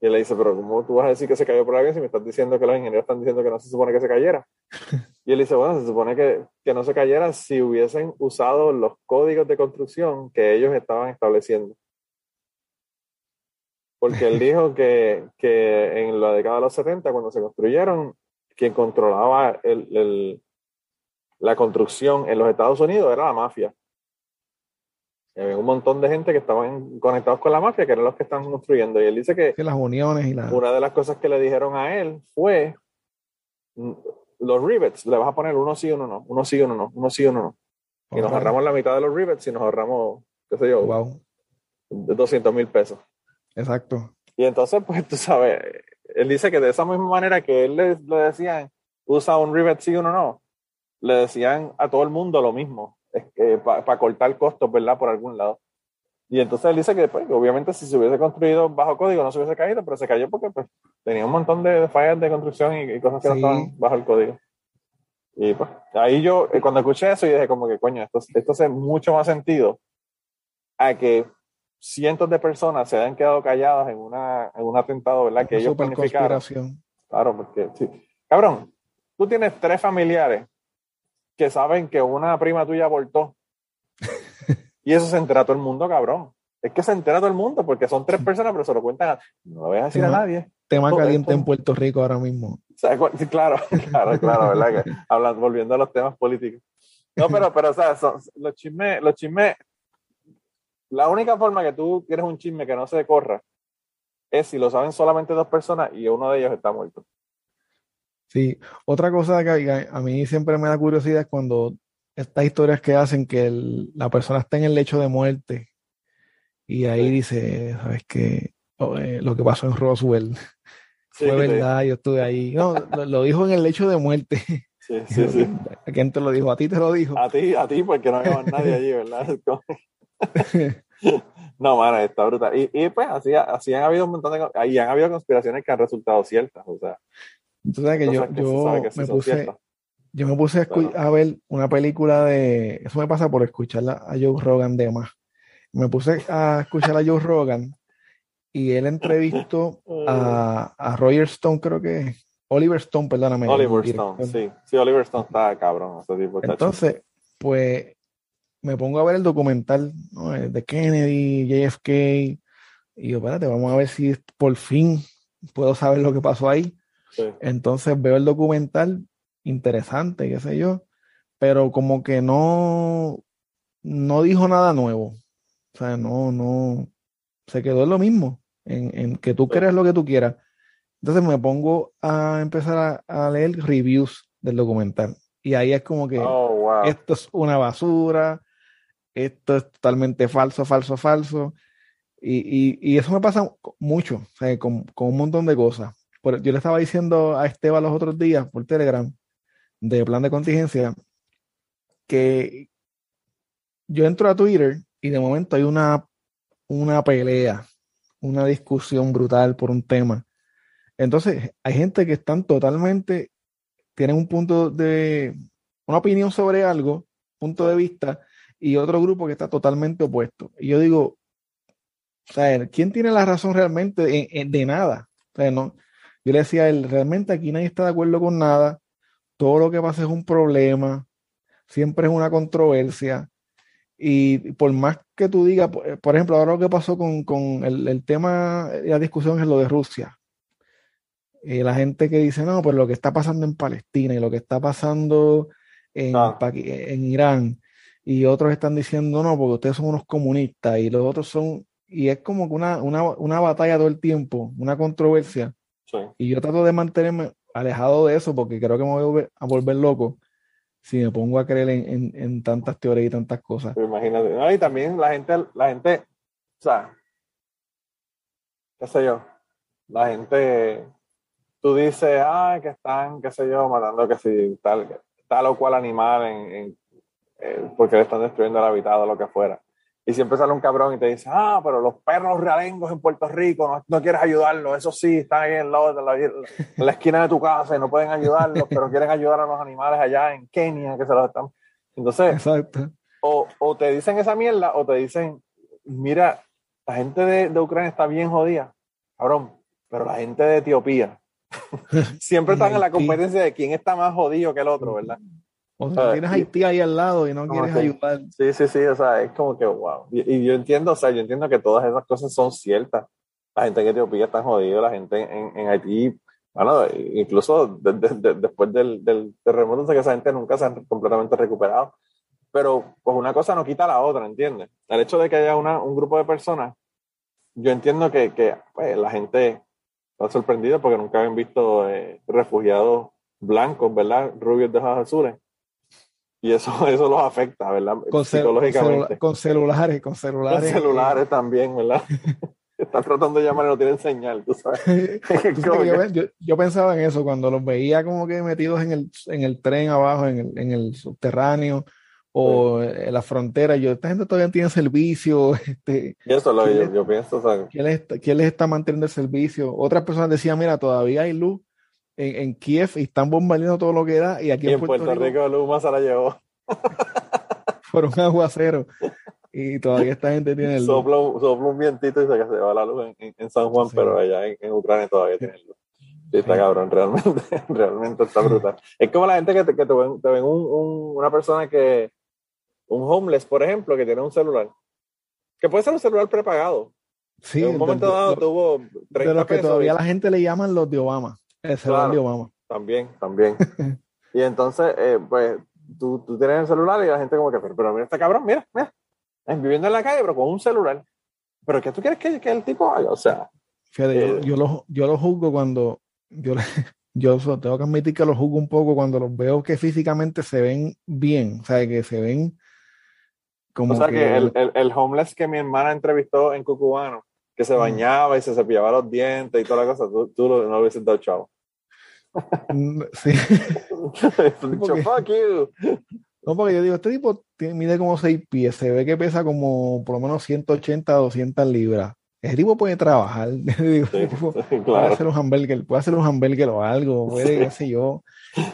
Y él le dice, pero ¿cómo tú vas a decir que se cayó por el avión si me estás diciendo que los ingenieros están diciendo que no se supone que se cayera? *laughs* Y él dice, bueno, se supone que, que no se cayera si hubiesen usado los códigos de construcción que ellos estaban estableciendo. Porque él *laughs* dijo que, que en la década de los 70, cuando se construyeron, quien controlaba el, la construcción en los Estados Unidos era la mafia. Había un montón de gente que estaban conectados con la mafia, que eran los que estaban construyendo. Y él dice que, las uniones y una de las cosas que le dijeron a él fue los rivets, le vas a poner uno sí, uno no, uno sí, uno no, uno sí, uno no. Y nos ahorramos la mitad de los rivets y nos ahorramos, qué sé yo, wow. 200 mil pesos. Exacto. Y entonces, pues tú sabes, él dice que de esa misma manera que él le, le decían, usa un rivet sí o no, le decían a todo el mundo lo mismo, para cortar costos, ¿verdad? Por algún lado. Y entonces él dice que, pues, obviamente si se hubiese construido bajo código no se hubiese caído, pero se cayó porque pues, tenía un montón de fallas de construcción y, cosas que no estaban bajo el código. Y pues ahí yo, eh, cuando escuché eso, yo dije como que, coño, esto, esto hace mucho más sentido a que cientos de personas se hayan quedado calladas en, una, en un atentado, ¿verdad? Que ellos planificaron. Claro, porque sí. Cabrón, tú tienes tres familiares que saben que una prima tuya abortó. y eso se entera todo el mundo, cabrón. Es que se entera todo el mundo porque son tres personas, pero se lo cuentan. no lo voy a decir a nadie. Tema caliente en Puerto Rico ahora mismo. Claro, *laughs* claro, claro, ¿verdad? Que, *laughs* hablando, volviendo a los temas políticos. No, pero, pero, o sea, los chismes, los chismes, la única forma que tú quieres un chisme que no se corra es si lo saben solamente dos personas y uno de ellos está muerto. Sí, otra cosa que a mí siempre me da curiosidad es cuando estas historias que hacen que la persona está en el lecho de muerte y ahí dice, ¿sabes qué? Oh, eh, lo que pasó en Roswell *laughs* fue verdad, yo estuve ahí. No, lo, dijo en el lecho de muerte. *laughs* *laughs* Sí, sí, sí. ¿A quién te lo dijo? ¿A ti te lo dijo? A ti, a ti, porque no había nadie allí, ¿verdad? no, mano, está brutal. Y, y pues así, así han habido un montón de... Ahí han habido conspiraciones que han resultado ciertas, o sea entonces, que yo, yo me puse, yo me puse a, ver una película de. Eso me pasa por escuchar a Joe Rogan de más. Me puse a escuchar a Joe Rogan y él entrevistó *laughs* a, a Roger Stone, creo que Oliver Stone, perdóname. Oliver Stone, sí. Sí, Oliver Stone está cabrón. Entonces, pues me pongo a ver el documental de Kennedy, JFK, y yo, espérate, vamos a ver si por fin puedo saber lo que pasó ahí. Entonces veo el documental, interesante, qué sé yo, pero como que no, no dijo nada nuevo. O sea, no, no, se quedó en lo mismo, en, que tú creas lo que tú quieras. Entonces me pongo a empezar a, leer reviews del documental. Y ahí es como que oh, esto es una basura, esto es totalmente falso, falso, falso. Y, eso me pasa mucho, con, con, un montón de cosas yo le estaba diciendo a Esteban los otros días por Telegram de plan de contingencia que yo entro a Twitter y de momento hay una, una pelea, una discusión brutal por un tema. Entonces, hay gente que están totalmente, tienen un punto de, una opinión sobre algo, punto de vista, y otro grupo que está totalmente opuesto. Y yo digo, o ¿quién tiene la razón realmente de, nada? O sea, no, yo le decía a él, realmente aquí nadie está de acuerdo con nada, todo lo que pasa es un problema, siempre es una controversia. Y por más que tú digas, por ejemplo, ahora lo que pasó con, el, tema de la discusión es lo de Rusia. La gente que dice, no, pues lo que está pasando en Palestina y lo que está pasando en, ah. en Irán. Y otros están diciendo, no, porque ustedes son unos comunistas y los otros son... Y es como que una, una, una batalla todo el tiempo, una controversia. Y yo trato de mantenerme alejado de eso porque creo que me voy a volver, loco si me pongo a creer en, tantas teorías y tantas cosas. imagínate. y también la gente, la gente, o sea, qué sé yo, la gente, tú dices, ah, que están, qué sé yo, matando que si tal, tal o cual animal en, eh, porque le están destruyendo el habitado o lo que fuera. Y siempre sale un cabrón y te dice, ah, pero los perros realengos en Puerto Rico, no, quieres ayudarlos, eso sí, están ahí en la, en la, esquina de tu casa y no pueden ayudarlos, pero quieren ayudar a los animales allá en Kenia, que se los están... Entonces, Exacto. O, o, te dicen esa mierda o te dicen, mira, la gente de, de Ucrania está bien jodida, cabrón, pero la gente de Etiopía *laughs* siempre están en la competencia de quién está más jodido que el otro, ¿verdad? O sea, tienes Haití ahí al lado y no quieres ayudar. Sí, sí, sí, o sea, es como que wow. Y, yo entiendo, o sea, yo entiendo que todas esas cosas son ciertas. La gente en Etiopía está jodida, la gente en, en Haití, bueno, incluso después del, del terremoto, sé que esa gente nunca se ha completamente recuperado. Pero pues una cosa no quita la otra, ¿entiendes? El hecho de que haya una, un grupo de personas, yo entiendo que, que pues, la gente está sorprendida porque nunca habían visto eh, refugiados blancos, ¿verdad? Rubios de ojos azules y eso, *laughs* eso los afecta, ¿verdad? Con Psicológicamente. con celulares, con celulares. Con celulares también, ¿verdad? *laughs* Están tratando de llamar y no tienen señal, tú sabes. *laughs* yo, pensaba en eso cuando los veía como que metidos en el, en el tren abajo, en el, en el subterráneo o en la frontera. Yo, esta gente todavía tiene servicio. Este, y eso lo yo, yo, pienso. O ¿quién, les, ¿Quién les está manteniendo el servicio? Otras personas decían, mira, todavía hay luz en, Kiev y están bombardeando todo lo que da. Y aquí en, Puerto, Rico, Luma se la llevó. *laughs* un aguacero. y todavía esta gente tiene luz. Sopla, un vientito y se, se va la luz en, San Juan, pero allá en, Ucrania todavía tiene luz. Sí, está cabrón, realmente, *laughs* realmente está brutal. Es como la gente que te, que te ven, te ven un, un, una persona que, un homeless, por ejemplo, que tiene un celular, que puede ser un celular prepagado. Sí, en un momento dado tuvo 30 De los que todavía la gente le llaman los de Obama, el celular de Obama. También, también. *laughs* y entonces, eh, pues, tú, tú, tienes el celular y la gente como que, pero, pero mira este cabrón, mira, mira, viviendo en la calle, pero con un celular. ¿Pero qué tú quieres que, que el tipo haga? O sea... Fíjate, yo, eh, yo, lo, yo lo juzgo cuando... Yo, *laughs* yo tengo que admitir que lo juzgo un poco cuando los veo que físicamente se ven bien, o sea, que se ven como o sea, que, el, el, el, homeless que mi hermana entrevistó en Cucubano, que se bañaba y se cepillaba los dientes y toda la cosa, tú, tú no lo hubieses dado chavo. Mm, sí. *laughs* porque, fuck you. No, porque yo digo, este tipo mide como 6 pies, se ve que pesa como por lo menos 180 200 libras. Ese tipo puede trabajar. *laughs* digo, sí, tipo, claro. Puede hacer un hamburger, puede hacer un hamburger o algo, puede, qué sé yo.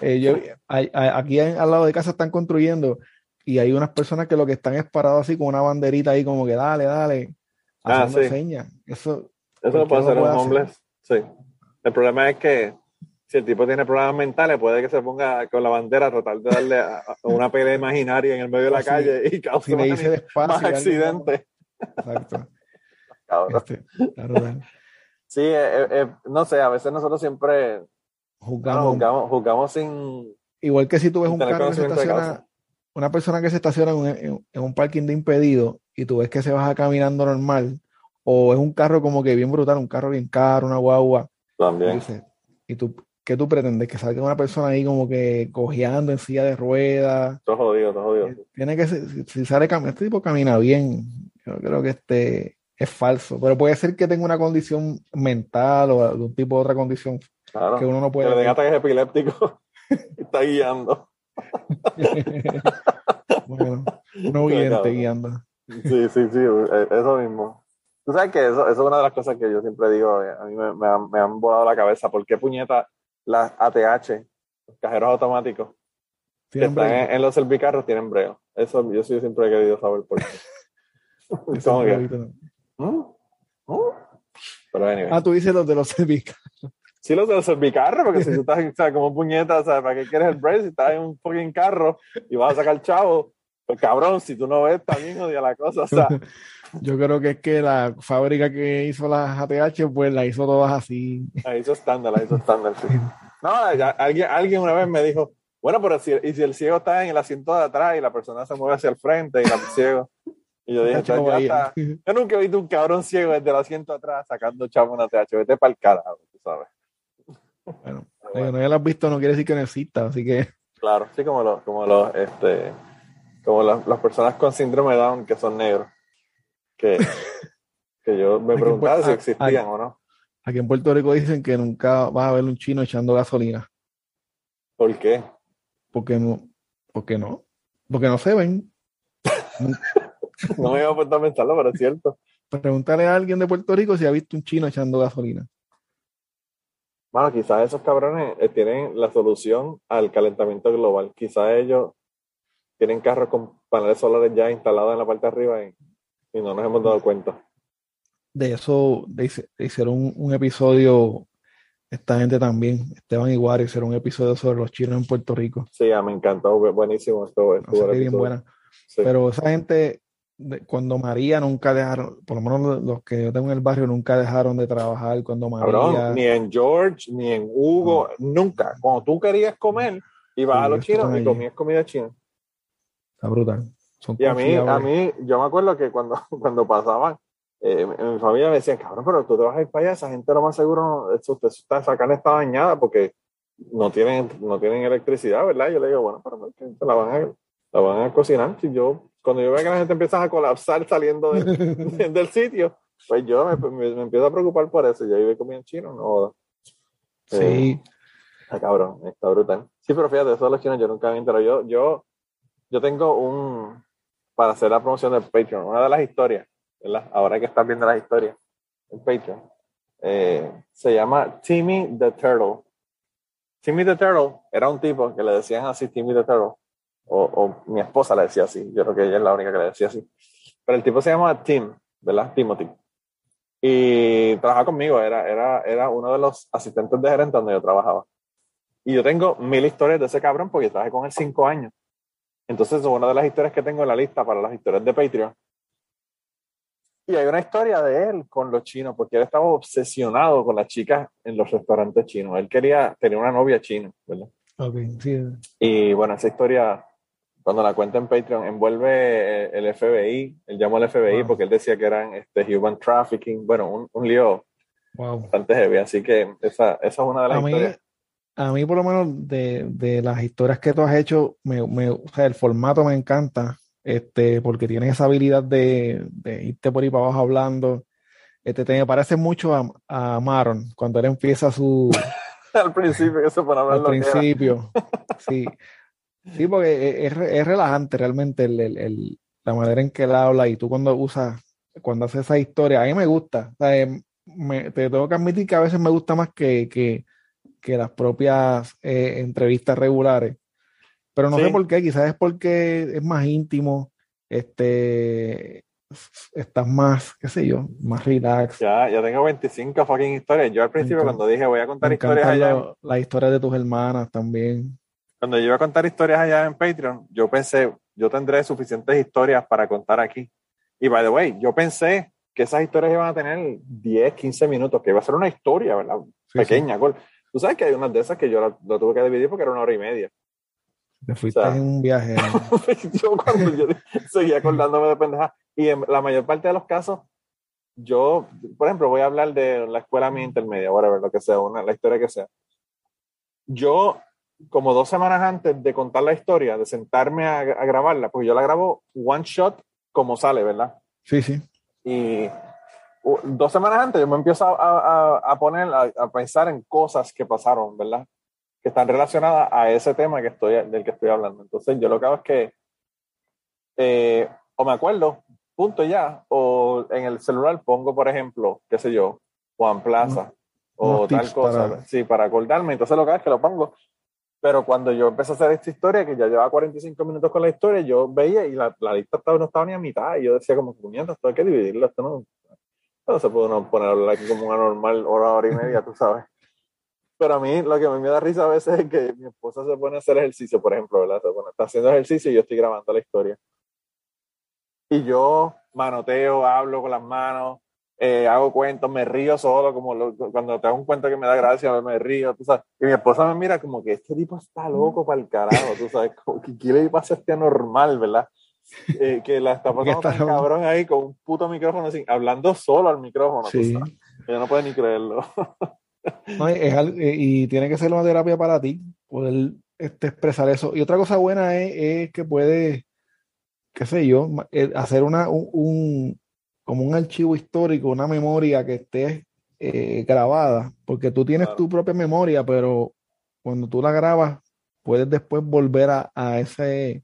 Eh, yo aquí al lado de casa están construyendo y hay unas personas que lo que están es parados así con una banderita ahí como que dale, dale, ah, sí. señas. Eso, Eso lo puede hacer un homeless. Sí. El problema es que si el tipo tiene problemas mentales, puede que se ponga con la bandera a tratar de darle a, una pelea imaginaria en el medio de la calle y cause si más, más accidentes. Exacto. *laughs* Este, sí, eh, eh, eh, no sé, a veces nosotros siempre juzgamos, juzgamos, juzgamos sin... Igual que si tú ves un carro que se estaciona, una persona que se estaciona en, en, un parking de impedido y tú ves que se baja caminando normal, o es un carro como que bien brutal, un carro bien caro, una guagua. También. y tú ¿qué tú pretendes? Que salga una persona ahí como que cojeando en silla de ruedas. Todo jodido, todo jodido. Eh, tiene que ser, si sale este tipo camina bien, yo creo que este es falso, pero puede ser que tenga una condición mental o de un tipo de otra condición claro, que uno no puede. Que le den ataques epilépticos *laughs* está guiando. *laughs* bueno, un oyente guiando. Sí, sí, sí, eh, eso mismo. Tú sabes que eso, eso, es una de las cosas que yo siempre digo, eh, a mí me, me, han, me han volado la cabeza. ¿Por qué puñeta las ATH, los cajeros automáticos, que están en, los servicarros tienen breo. Eso yo sí siempre he querido saber por qué. *laughs* ¿Cómo que? ¿Mm? ¿Mm? Pero anyway. Ah, tú dices los de los servicarros. Sí, los de los servicarros, porque si tú estás o sea, como puñeta, o sea, ¿para qué quieres el brace si estás en un fucking carro y vas a sacar chavo? Pues cabrón, si tú no ves, también odia la cosa, o sea. *laughs* Yo creo que es que la fábrica que hizo las ATH, pues la hizo todas así. La hizo estándar, la hizo estándar, sí. No, alguien, alguien una vez me dijo, bueno, pero si, y si el ciego está en el asiento de atrás y la persona se mueve hacia el frente y el *laughs* ciego. Y yo dije, ya, está. Yo nunca he visto un cabrón ciego desde el asiento de atrás sacando chavo una ATH. Vete para el carajo, tú sabes. Bueno, no ya lo has visto no quiere decir que necesita, así que. Claro, sí, como los, como los, este, como las, las personas con síndrome de Down que son negros que, que yo me preguntaba si existían o no. Aquí en Puerto Rico dicen que nunca vas a ver un chino echando gasolina. ¿Por qué? Porque no, porque no, porque no se ven. *laughs* no me iba a poner a pensarlo, pero es cierto. Pregúntale a alguien de Puerto Rico si ha visto un chino echando gasolina. Bueno, quizás esos cabrones eh, tienen la solución al calentamiento global. Quizás ellos tienen carros con paneles solares ya instalados en la parte de arriba y y no nos hemos dado cuenta. De eso de, hicieron un, episodio, esta gente también, Esteban Iguar, hicieron un episodio sobre los chinos en Puerto Rico. Sí, me encantó, buenísimo esto. bien buena. Pero esa gente, cuando María nunca dejaron, por lo menos los que yo tengo en el barrio, nunca dejaron de trabajar cuando María. ni en George, ni en Hugo, nunca. Cuando tú querías comer, ibas a los chinos y comías comida china. Está brutal y a mí, a mí, yo me acuerdo que cuando, *laughs* cuando pasaban, eh, en mi familia me decían, cabrón, pero tú te vas a ir para allá, esa gente lo más seguro, eso, está, esa carne está dañada porque no tienen, no tienen electricidad, ¿verdad? Yo le digo, bueno, pero la van a, la van a cocinar. Si yo, cuando yo veo que la gente empieza a colapsar saliendo del *laughs* *laughs* sitio, pues yo me, me, empiezo a preocupar por eso. Yo iba comiendo chino, no. Sí. Eh, está cabrón, está brutal. Sí, pero fíjate, eso de los chinos yo nunca me entero. Yo, yo, yo tengo un, para hacer la promoción del Patreon. Una de las historias, ¿verdad? Ahora que estás viendo las historias del Patreon, eh, se llama Timmy the Turtle. Timmy the Turtle era un tipo que le decían así Timmy the Turtle, o, mi esposa le decía así, yo creo que ella es la única que le decía así. Pero el tipo se llama Tim, ¿verdad? Timothy. Y trabajaba conmigo, era, era, era uno de los asistentes de gerente donde yo trabajaba. Y yo tengo mil historias de ese cabrón porque trabajé con él cinco años. Entonces, es una de las historias que tengo en la lista para las historias de Patreon. Y hay una historia de él con los chinos, porque él estaba obsesionado con las chicas en los restaurantes chinos. Él quería tener una novia china, ¿verdad? Okay, sí. Y bueno, esa historia, cuando la cuenta en Patreon, envuelve el FBI. Él llamó al FBI porque él decía que eran este, human trafficking. Bueno, un, un lío bastante heavy. Así que esa, esa es una de las historias a mí por lo menos de, de, las historias que tú has hecho, me, me, o sea, el formato me encanta, este, porque tienes esa habilidad de, de irte por ahí para abajo hablando. Este, te me parece mucho a, a Maron, cuando él empieza su... *laughs* al principio, eso para hablar Al principio, *laughs* sí. Sí, porque es, es relajante realmente el, el, el, la manera en que él habla y tú cuando usas, cuando haces esa historia, a mí me gusta. O sea, em, me, te tengo que admitir que a veces me gusta más que, que que las propias eh, entrevistas regulares. Pero no sé por qué, quizás es porque es más íntimo, este, estás más, qué sé yo, más relax. Ya, ya tengo 25 fucking historias. Yo al principio cuando dije voy a contar historias allá... La, historia de tus hermanas también. Cuando yo iba a contar historias allá en Patreon, yo pensé, yo tendré suficientes historias para contar aquí. Y by the way, yo pensé que esas historias iban a tener 10, 15 minutos, que iba a ser una historia, ¿verdad? Pequeña. Tú sabes que hay unas de esas que yo lo, tuve que dividir porque era una hora y media. Te fuiste en un viaje. *laughs* yo cuando yo seguía acordándome de pendejas. Y en la mayor parte de los casos, yo, por ejemplo, voy a hablar de la escuela mi intermedia, whatever, lo que sea, una, la historia que sea. Yo, como dos semanas antes de contar la historia, de sentarme a, a grabarla, porque yo la grabo one shot como sale, ¿verdad? Sí, sí. Y dos semanas antes yo me empiezo a, a, poner, a, pensar en cosas que pasaron, ¿verdad? Que están relacionadas a ese tema que estoy, del que estoy hablando. Entonces yo lo que hago es que eh, o me acuerdo, punto ya, o en el celular pongo, por ejemplo, qué sé yo, Juan Plaza o tal cosa, sí, para acordarme. Entonces lo que hago es que lo pongo. Pero cuando yo empecé a hacer esta historia, que ya llevaba 45 minutos con la historia, yo veía y la, la lista estaba, no estaba ni a mitad. Y yo decía, como, esto hay que dividirlo, esto no, no se puede poner a hablar aquí como una normal hora, hora y media, tú sabes. Pero a mí lo que me da risa a veces es que mi esposa se pone a hacer ejercicio, por ejemplo, ¿verdad? está haciendo ejercicio y yo estoy grabando la historia. Y yo manoteo, hablo con las manos, eh, hago cuentos, me río solo, como cuando te hago un cuento que me da gracia, me río, tú sabes. Y mi esposa me mira como que este tipo está loco para el carajo, tú sabes, como que quiere pasa a este anormal, verdad? Eh, que la está pasando tan cabrón ahí con un puto micrófono así, hablando solo al micrófono. Sí. Yo no puedo ni creerlo. *laughs* Eh, y tiene que ser una terapia para ti, poder este, expresar eso. Y otra cosa buena es, que puedes, qué sé yo, eh, hacer una, un, como un archivo histórico, una memoria que esté grabada, porque tú tienes tu propia memoria, pero cuando tú la grabas, puedes después volver a, a ese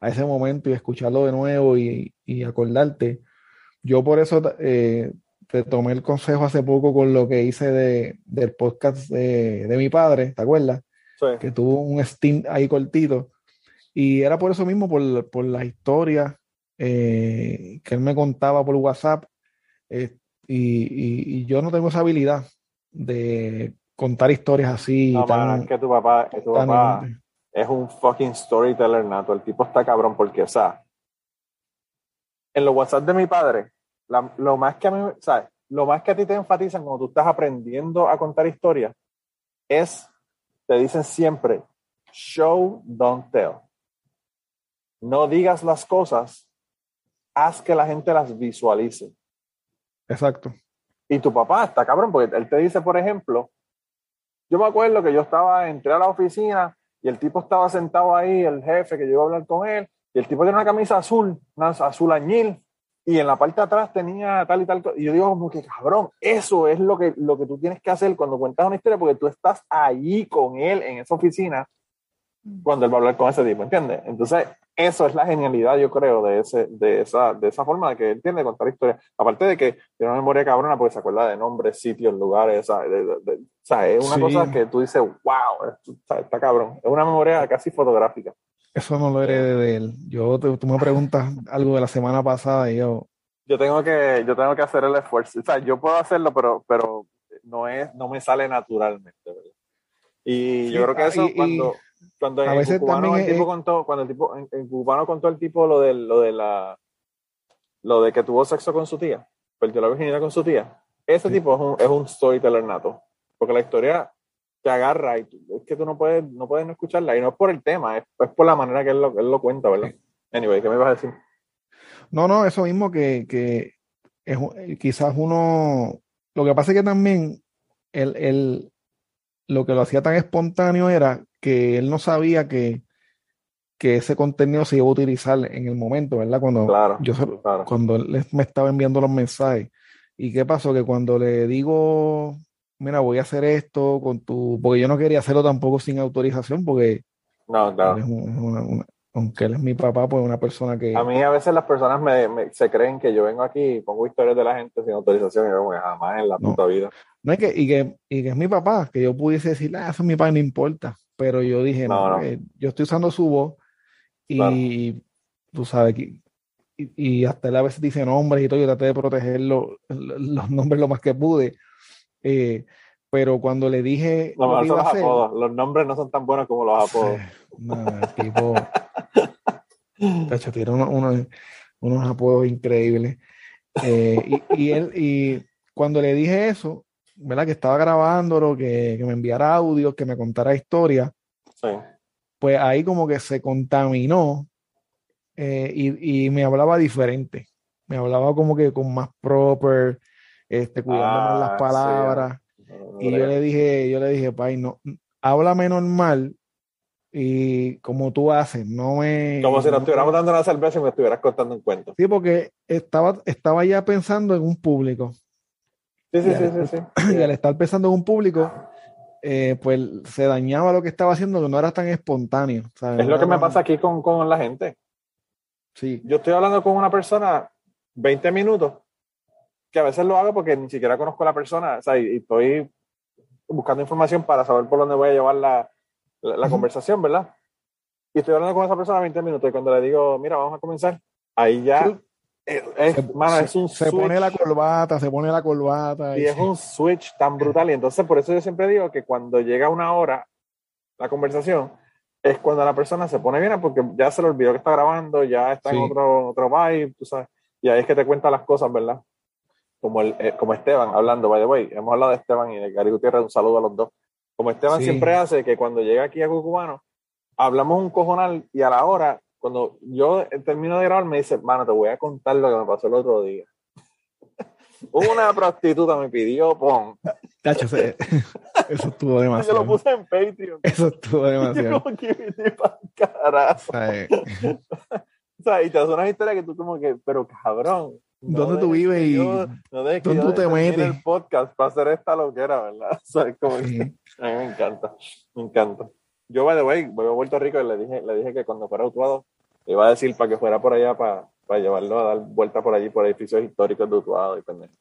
a ese momento y escucharlo de nuevo y, y acordarte. Yo por eso eh, te tomé el consejo hace poco con lo que hice de, del podcast de, de, mi padre, ¿te acuerdas? Que tuvo un stint ahí cortito. Y era por eso mismo, por, por las historias eh, que él me contaba por WhatsApp. Eh, y, y, yo no tengo esa habilidad de contar historias así. No, tan, es que tu papá, que tu papá es un fucking storyteller nato. El tipo está cabrón porque, o sea, en los WhatsApp de mi padre, lo más que a mí, ¿sabes? Lo más que a ti te enfatizan cuando tú estás aprendiendo a contar historias es, te dicen siempre, show, don't tell. No digas las cosas, haz que la gente las visualice. Exacto. Y tu papá está cabrón, porque él te dice, por ejemplo, yo me acuerdo que yo estaba, entré a la oficina y el tipo estaba sentado ahí, el jefe que llegó a hablar con él, y el tipo tiene una camisa azul, una azul añil, y en la parte de atrás tenía tal y tal. Y yo digo, como que cabrón, eso es lo que, lo que tú tienes que hacer cuando cuentas una historia, porque tú estás ahí con él en esa oficina cuando él va a hablar con ese tipo, ¿entiendes? Entonces, eso es la genialidad, yo creo, de, ese, de, esa, de esa forma de que él tiene de contar historias. Aparte de que tiene una memoria cabrona porque se acuerda de nombres, sitios, lugares, o sea, es una cosa que tú dices, wow, está, está, cabrón. Es una memoria casi fotográfica. eso no lo heredé de él. Yo, tú me preguntas *laughs* algo de la semana pasada y yo... Yo tengo que, yo tengo que hacer el esfuerzo. O sea, yo puedo hacerlo, pero, pero no, es, no me sale naturalmente, ¿verdad? Y yo creo que ah, eso cuando, cuando en el cubano el tipo contó, cuando el tipo, en, cubano contó el tipo lo de, lo de la, lo de que tuvo sexo con su tía, perdió la virginidad con su tía. Ese tipo es un, es un storyteller nato. Porque la historia te agarra y es que tú no puedes, no puedes no escucharla. Y no es por el tema, es, por la manera que él lo, él lo cuenta, ¿verdad? *laughs* Anyway, ¿qué me vas a decir? No, no, eso mismo que, que es, quizás uno. Lo que pasa es que también el, el, lo que lo hacía tan espontáneo era que él no sabía que, que ese contenido se iba a utilizar en el momento, ¿verdad? Cuando yo cuando él me estaba enviando los mensajes. ¿Y qué pasó? Que cuando le digo, mira, voy a hacer esto con tu, porque yo no quería hacerlo tampoco sin autorización, porque no, claro. Aunque él es mi papá, pues una persona que... A mí a veces las personas me, se creen que yo vengo aquí y pongo historias de la gente sin autorización y yo jamás en la puta vida. No, es que, y, que, y que es mi papá, que yo pudiese decir, ah, eso es mi papá, no importa. Pero yo dije, no, eh, yo estoy usando su voz y tú sabes, que y, hasta él a veces dice nombres y todo, yo traté de proteger los nombres lo más que pude. Eh, pero cuando le dije. No, los apodos. Los nombres no son tan buenos como los apodos. No, tipo. *laughs* tiene unos, unos, apodos increíbles. Eh, y, y, él, y cuando le dije eso, ¿verdad? Que estaba grabándolo, que, que me enviara audio, que me contara historia. Sí. Pues ahí como que se contaminó eh, y, me hablaba diferente. Me hablaba como que con más proper, este, cuidando más las ah, y yo le dije, yo le dije, Pai, no, háblame normal y como tú haces, no me... Como si nos estuviéramos dando una cerveza y me estuvieras contando un cuento. Sí, porque estaba, estaba ya pensando en un público. Sí, sí, sí, sí, *clears throat* Y al estar pensando en un público, eh, pues se dañaba lo que estaba haciendo, que no era tan espontáneo. Es lo que me pasa aquí con, con la gente. Yo estoy hablando con una persona 20 minutos, que a veces lo hago porque ni siquiera conozco a la persona, o sea, y, estoy buscando información para saber por dónde voy a llevar la, la, conversación, ¿verdad? Y estoy hablando con esa persona 20 minutos y cuando le digo, mira, vamos a comenzar, ahí ya es, se, es un se pone la corbata, se pone la corbata. Y, es un switch tan brutal. Y entonces por eso yo siempre digo que cuando llega una hora la conversación, es cuando la persona se pone bien porque ya se le olvidó que está grabando, ya está en otro, otro vibe, tú sabes, y ahí es que te cuenta las cosas, ¿verdad? Como, el, eh, como Esteban, hablando, by the way, hemos hablado de Esteban y de Gary Gutiérrez, un saludo a los dos. Como Esteban siempre hace, que cuando llega aquí a Cucubano, hablamos un cojonal y a la hora, cuando yo termino de grabar, me dice, mano, te voy a contar lo que me pasó el otro día. *laughs* Una prostituta me pidió pon. Tacho, eso *laughs* estuvo demasiado. *laughs* Yo lo puse en Patreon. Eso estuvo demasiado. Como que carajo. O sea, y te hace una historia que tú como que, pero cabrón. ¿Dónde tú vives y no ¿dónde tú te metes? el podcast para hacer esta loquera, ¿verdad? *laughs* O sea, como que, a mí me encanta, me encanta. Yo, by the way, voy a Puerto Rico y le dije, le dije que cuando fuera Utuado, le iba a decir para que fuera por allá para, para llevarlo a dar vuelta por allí, por edificios históricos de Utuado y pendejo.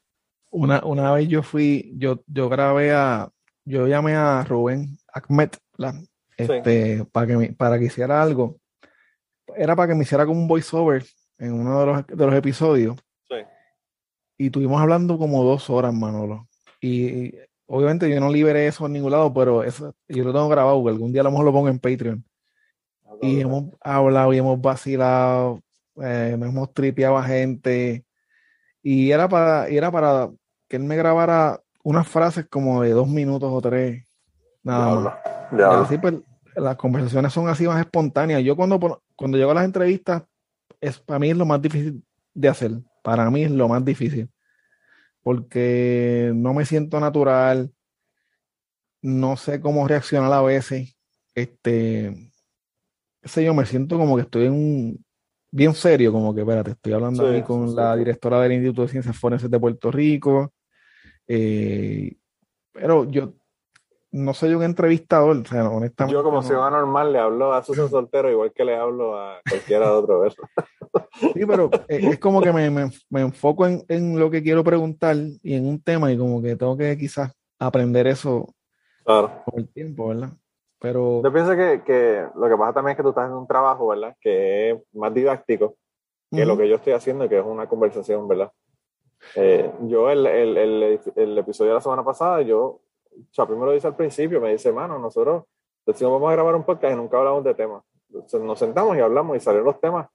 Una, una vez yo fui, yo, yo grabé a, yo llamé a Rubén Ahmed este, para, que, para que hiciera algo. Era para que me hiciera como un voiceover en uno de los, de los episodios. Y estuvimos hablando como dos horas, Manolo. Y, obviamente yo no liberé eso en ningún lado, pero eso, yo lo tengo grabado, algún día a lo mejor lo pongo en Patreon. y hemos hablado y hemos vacilado, eh, hemos tripeado a gente. Y era para, y era para que él me grabara unas frases como de dos minutos o tres, nada más. Pues, las conversaciones son así más espontáneas. Yo cuando, cuando llego a las entrevistas, es, para mí es lo más difícil de hacer. Para mí es lo más difícil. Porque no me siento natural, no sé cómo reaccionar a veces. Este, sé yo, me siento como que estoy en un, bien serio, como que, espérate, estoy hablando aquí con la directora del Instituto de Ciencias Forenses de Puerto Rico, eh, pero yo no soy un entrevistador, o sea, honestamente. Yo como ciudadano normal le hablo a Susan Soltero igual que le hablo a cualquiera de otro verso. *laughs* Sí, pero es como que me, me, enfoco en, en, lo que quiero preguntar y en un tema y como que tengo que quizás aprender eso claro. con el tiempo, ¿verdad? Pero... Yo pienso que, que, lo que pasa también es que tú estás en un trabajo, ¿verdad? Que es más didáctico que lo que yo estoy haciendo, que es una conversación, ¿verdad? Eh, yo el, el, el, el, episodio de la semana pasada, yo, Chapín me lo dice al principio, me dice, mano, nosotros decimos vamos a grabar un podcast y nunca hablamos de temas. Entonces, nos sentamos y hablamos y salieron los temas.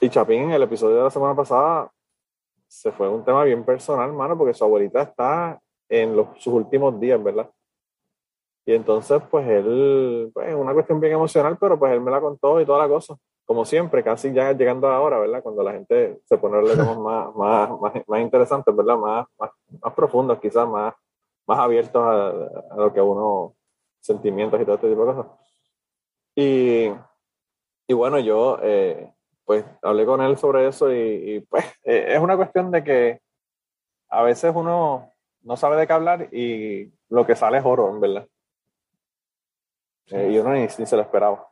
Y Chapín en el episodio de la semana pasada se fue un tema bien personal, mano, porque su abuelita está en los, sus últimos días, ¿verdad? Y entonces, pues él, pues es una cuestión bien emocional, pero pues él me la contó y toda la cosa. Como siempre, casi ya llegando a la hora, ¿verdad? Cuando la gente se pone a más, más, más, más, interesantes, ¿verdad? Más, más, más profundos, quizás más, más abiertos a, a, lo que uno, sentimientos y todo este tipo de cosas. Y, y bueno, yo, eh, pues hablé con él sobre eso y, y pues eh, es una cuestión de que a veces uno no sabe de qué hablar y lo que sale es oro, en verdad. Eh, y uno ni, ni, se lo esperaba.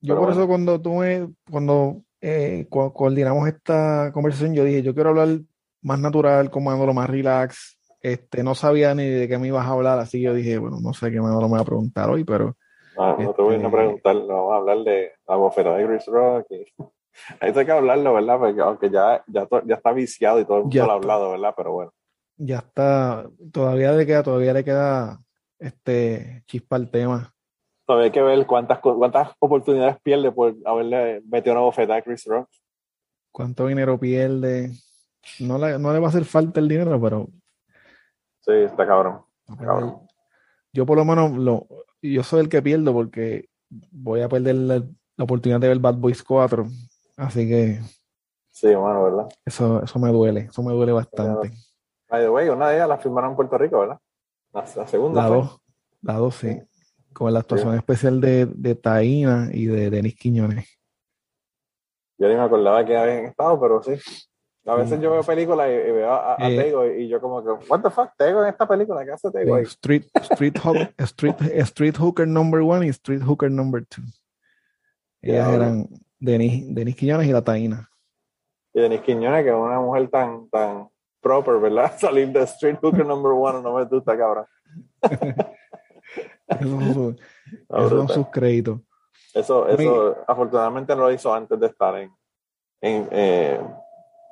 Yo Pero por bueno. eso cuando tú me, cuando eh, co coordinamos esta conversación, yo dije, yo quiero hablar más natural, como lo más relax. Este, no sabía ni de qué me ibas a hablar, así que yo dije, bueno, no sé qué me, me va a preguntar hoy, pero... No, no te voy a este, preguntar, no, vamos a hablar de la bofeta de Chris Rock. Ahí hay que hablarlo, ¿verdad? Porque aunque ya, ya, ya está viciado y todo el mundo lo ha hablado, ¿verdad? Pero bueno. Ya está, todavía le queda, todavía le queda este chispa al tema. Todavía hay que ver cuántas, cuántas oportunidades pierde por haberle metido una bofeta a Chris Rock. Cuánto dinero pierde. No le, no le va a hacer falta el dinero, pero. Sí, está cabrón. Está cabrón. Yo por lo menos lo, yo soy el que pierdo porque voy a perder la, la oportunidad de ver Bad Boys 4. Así que. Sí, bueno, ¿verdad? Eso, eso me duele, eso me duele bastante. By the way, una de ellas la firmaron en Puerto Rico, ¿verdad? La, la segunda. La dos, la dos, sí. Con la actuación sí. especial de, de Taína y de Denis Quiñones. Yo ni me acordaba que habían estado, pero sí. A veces yo veo películas y, y veo a, a eh, Tego y yo como que, what the fuck, Tego en esta película, ¿qué hace Tego ahí? Street, street, street, street Hooker number one y Street Hooker number two. Ellas yeah, eran Denis, Denis Quiñones y la Taína. Y Denis Quiñones, que es una mujer tan, tan proper, ¿verdad? *laughs* Salir de Street Hooker number one, no me gusta, cabrón. *laughs* esos son, sus, *laughs* esos son sus créditos. Eso, eso afortunadamente no lo hizo antes de estar en, en eh,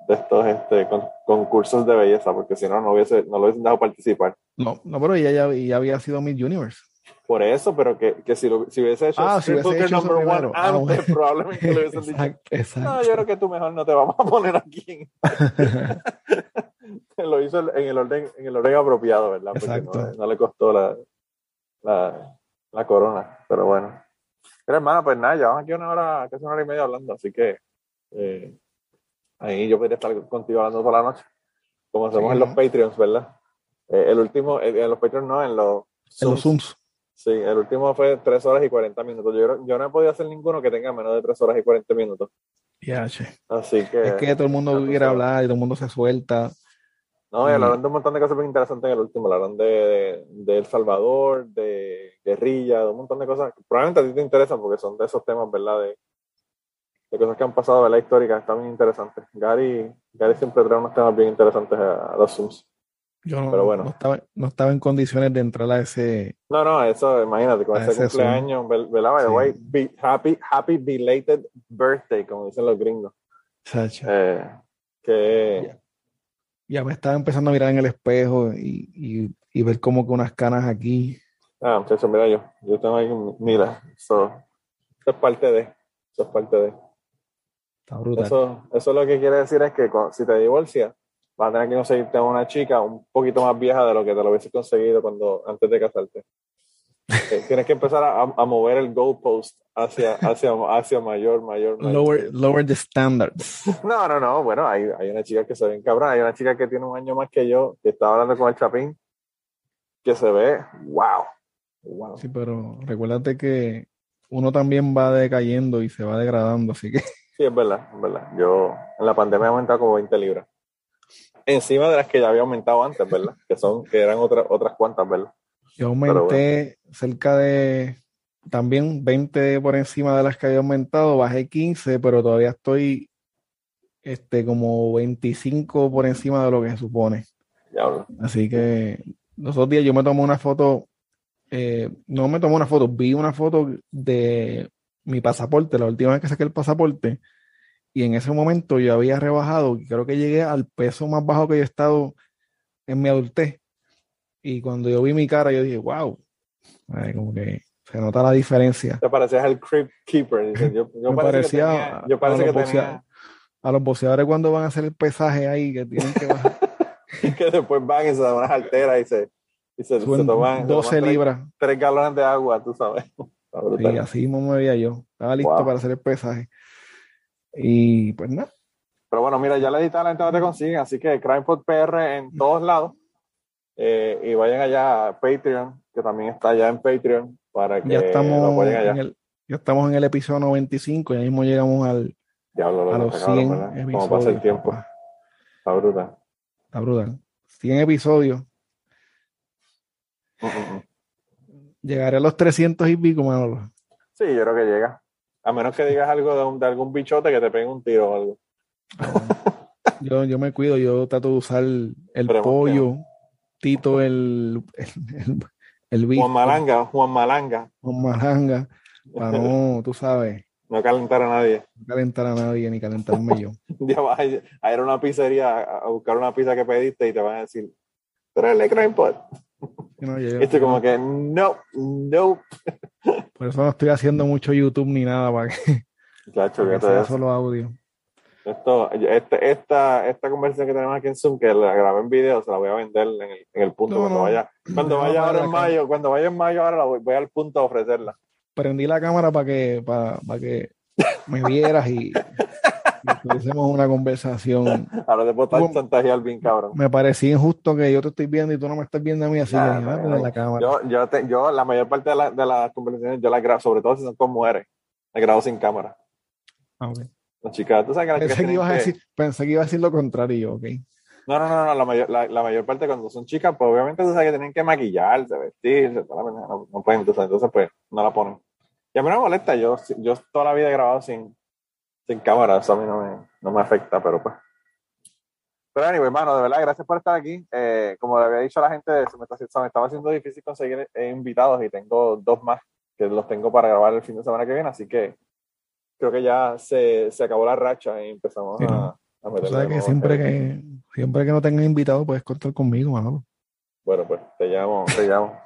de estos este, con, concursos de belleza, porque si no, no, hubiese, no lo hubiesen dejado participar. No, no pero ella ya, ya había sido Miss Universe. Por eso, pero que, que si, lo, si hubiese hecho ah, si hubiese hecho number one ah, antes, bueno. probablemente le hubiesen exacto, dicho, exacto. no, yo creo que tú mejor no te vamos a poner aquí. *laughs* lo hizo en el orden, en el orden apropiado, ¿verdad? Porque exacto. no, no, le costó la, la, la corona, pero bueno. Pero hermano, pues nada, llevamos aquí una hora, casi una hora y media hablando, así que eh, ahí yo podría estar contigo hablando toda la noche, como hacemos sí. en los Patreons, ¿verdad? Eh, el último, eh, en los Patreons no, en los Zooms. En los Zooms. Sí, el último fue 3 horas y 40 minutos. Yo, yo no he podido hacer ninguno que tenga menos de 3 horas y 40 minutos. Ya, che. Así que. Es que todo el mundo quiere hablar y todo el mundo se suelta. No, y hablaron de un montón de cosas muy interesantes en el último. Hablaron de, de, de, El Salvador, de guerrilla, de un montón de cosas que probablemente a ti te interesan porque son de esos temas, ¿verdad? De, de cosas que han pasado de la histórica, están bien interesantes. Gary, Gary siempre trae unos temas bien interesantes a, los Zooms. Yo no, Pero bueno. no, estaba, no estaba en condiciones de entrar a ese. No, no, eso, imagínate, con ese, ese cumpleaños, ¿verdad? By the way, be, happy, happy belated birthday, como dicen los gringos. Eh, que. Ya, ya, me estaba empezando a mirar en el espejo y, y, y ver como que unas canas aquí. Ah, muchachos, mira yo, yo tengo ahí, mira, eso, eso es parte de, eso es parte de. Está brutal. Eso, eso lo que quiere decir es que si te divorcias, vas a tener que conseguirte a una chica un poquito más vieja de lo que te lo hubieses conseguido cuando antes de casarte. *laughs* Eh, tienes que empezar a, a, mover el goalpost hacia, hacia, hacia mayor, mayor, mayor. Lower, lower the standards. *laughs* No, no, no. Bueno, hay, hay una chica que se ve cabrón. Hay una chica que tiene un año más que yo, que estaba hablando con el Chapín, que se ve, wow. wow. Sí, pero recuérdate que uno también va decayendo y se va degradando, así que. *laughs* Sí, es verdad, es verdad. Yo en la pandemia he aumentado como 20 libras encima de las que ya había aumentado antes, ¿verdad? Que son, que eran otras otras cuantas, ¿verdad? Yo aumenté bueno. cerca de también 20 por encima de las que había aumentado, bajé 15, pero todavía estoy este como 25 por encima de lo que se supone. Diablo. Así que los otros días yo me tomé una foto eh, no me tomó una foto, vi una foto de mi pasaporte, la última vez que saqué el pasaporte, y en ese momento yo había rebajado, creo que llegué al peso más bajo que yo he estado en mi adultez. Y cuando yo vi mi cara, yo dije, wow, como que se nota la diferencia. Te parecías el Crypt Keeper. Yo, *laughs* me parecía, yo parece a, los que tenía... a los boxeadores cuando van a hacer el pesaje ahí, que tienen que bajar. *laughs* que después van y se dan unas alteras y se, y se, toman 12 libras. Tres, galones de agua, tú sabes. Sí, así mismo me veía yo. Estaba listo para hacer el pesaje. Y pues nada. Pero bueno, mira, ya la edita la gente donde te consiguen, así que CrimePod PR en todos lados. Eh, y vayan allá a Patreon, que también está allá en Patreon, para que ya estamos allá. En el, ya estamos en el episodio 95, ya mismo llegamos al, Diablo, a los 100 episodios. ¿Cómo pasa el tiempo? Está brutal. Está brutal. 100 episodios. Mm, mm, mm. Llegaré a los 300 y pico, Manolo. Sí, yo creo que llega. A menos que digas algo de, algún bichote que te pegue un tiro o algo. yo, yo me cuido, yo trato de usar el pollo, Tito el, el, el, Juan Malanga, Juan Malanga. Juan Malanga, para no, tú sabes. No calentar a nadie. No calentar a nadie ni calentarme yo. *laughs* ya vas a ir a una pizzería a buscar una pizza que pediste y te van a decir, tráele crime pot. No, Esto como que, no, no. Por eso no estoy haciendo mucho YouTube ni nada para que, Chacho, que sea solo audio. Esto, este, esta, esta conversación que tenemos aquí en Zoom, que la grabé en video, se la voy a vender en el, en el punto cuando vaya. Cuando vaya ahora en mayo, cuando vaya en mayo, ahora la voy, voy al punto a ofrecerla. Prendí la cámara para que, para, para que me vieras y, *laughs* Hicimos una conversación. *laughs* Ahora te puedo estar chantajear bien, cabrón. Me parecía injusto que yo te estoy viendo y tú no me estás viendo a mí así. Ah, la cámara. Yo, yo, yo, la mayor parte de, la, de las conversaciones yo las grabo, sobre todo si son con mujeres, las grabo sin cámara. Ah, okay. Las chicas, tú sabes que pensé, que ibas a decir, pensé que iba a decir lo contrario, ok. No, no, no, no la, mayor, la, la, mayor parte cuando son chicas, pues obviamente tú sabes que tienen que maquillarse, vestirse, no, no pueden, entonces, entonces pues no la ponen. Y a mí no me molesta, yo, yo toda la vida he grabado sin, sin cámara, eso a mí no me, no me afecta, pero pues. Pero anyway, hermano, de verdad, gracias por estar aquí. Eh, como le había dicho a la gente, se me, está, se me estaba haciendo difícil conseguir eh, invitados y tengo dos más que los tengo para grabar el fin de semana que viene, así que creo que ya se, se acabó la racha y empezamos a, a meter. O sea que siempre que, siempre que no tengas invitados puedes contar conmigo, Manolo. Bueno, pues te llamo, te llamo.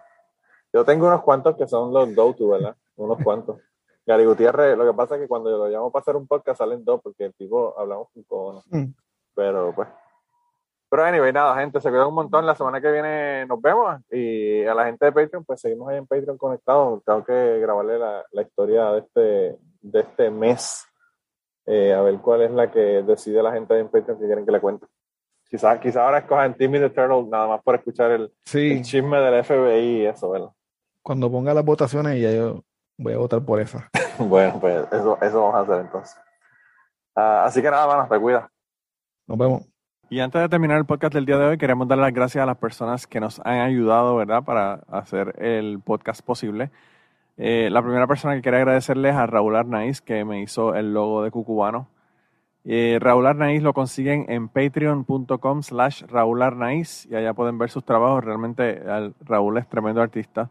Yo tengo unos cuantos que son los go-to, ¿verdad? Unos cuantos. Gary Gutiérrez, lo que pasa es que cuando yo lo llamo para hacer un podcast salen dos, porque el tipo hablamos un poco, mm. Pero pues. Pero anyway, nada, gente, se cuidan un montón. La semana que viene nos vemos. Y a la gente de Patreon, pues seguimos ahí en Patreon conectados. Tengo que grabarle la, la historia de este, de este mes. Eh, a ver cuál es la que decide la gente en Patreon que quieren que le cuente. Quizás quizá ahora escojan Timmy the Turtle nada más por escuchar el, el chisme del FBI y eso, ¿verdad? Cuando ponga las votaciones ya yo voy a votar por esa. *laughs* bueno, pues eso, eso vamos a hacer entonces. Ah, así que nada, más, te cuida. Nos vemos. Y antes de terminar el podcast del día de hoy, queremos dar las gracias a las personas que nos han ayudado, ¿verdad?, para hacer el podcast posible. Eh, la primera persona que quería agradecerles a Raúl Arnaiz, que me hizo el logo de Cucubano. Eh, Raúl Arnaiz lo consiguen en patreon.com slash Raúl Arnaiz y allá pueden ver sus trabajos. Realmente Raúl es tremendo artista.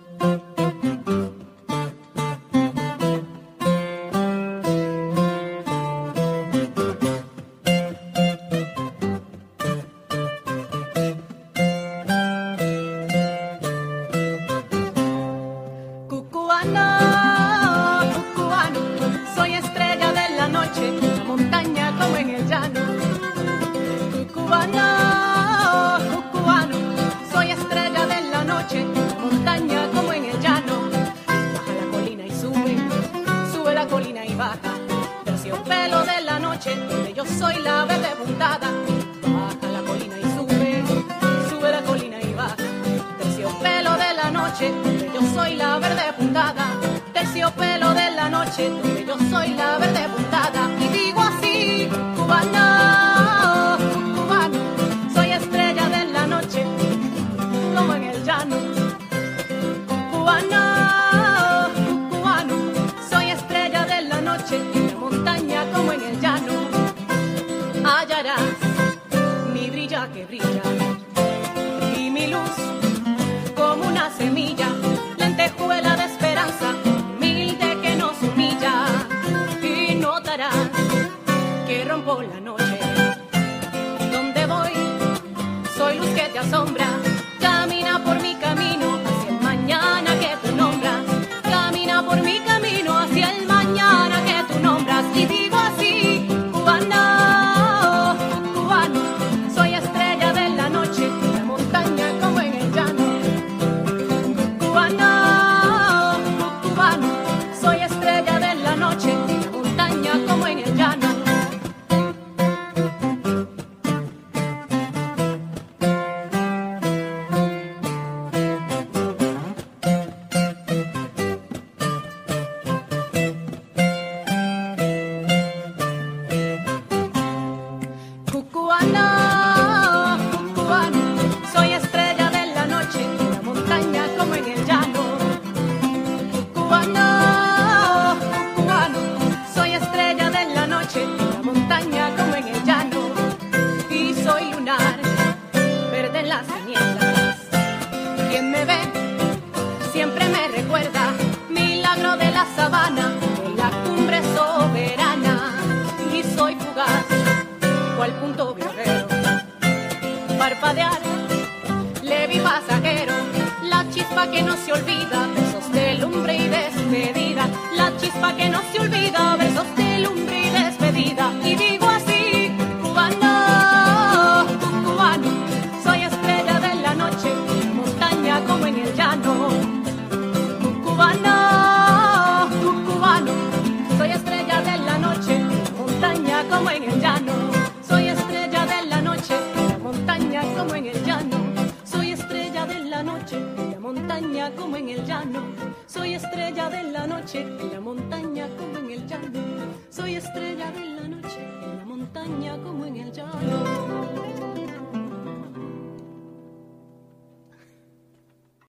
espacio, un pelo de la noche, donde yo soy la verde puntada. Baja la colina y sube, sube la colina y baja. Terciopelo de la noche, donde yo soy la verde puntada. Terciopelo de la noche, donde yo soy la verde puntada. Y digo así, cubana, cubano, soy estrella de la noche, como en el llano, cubana. en el.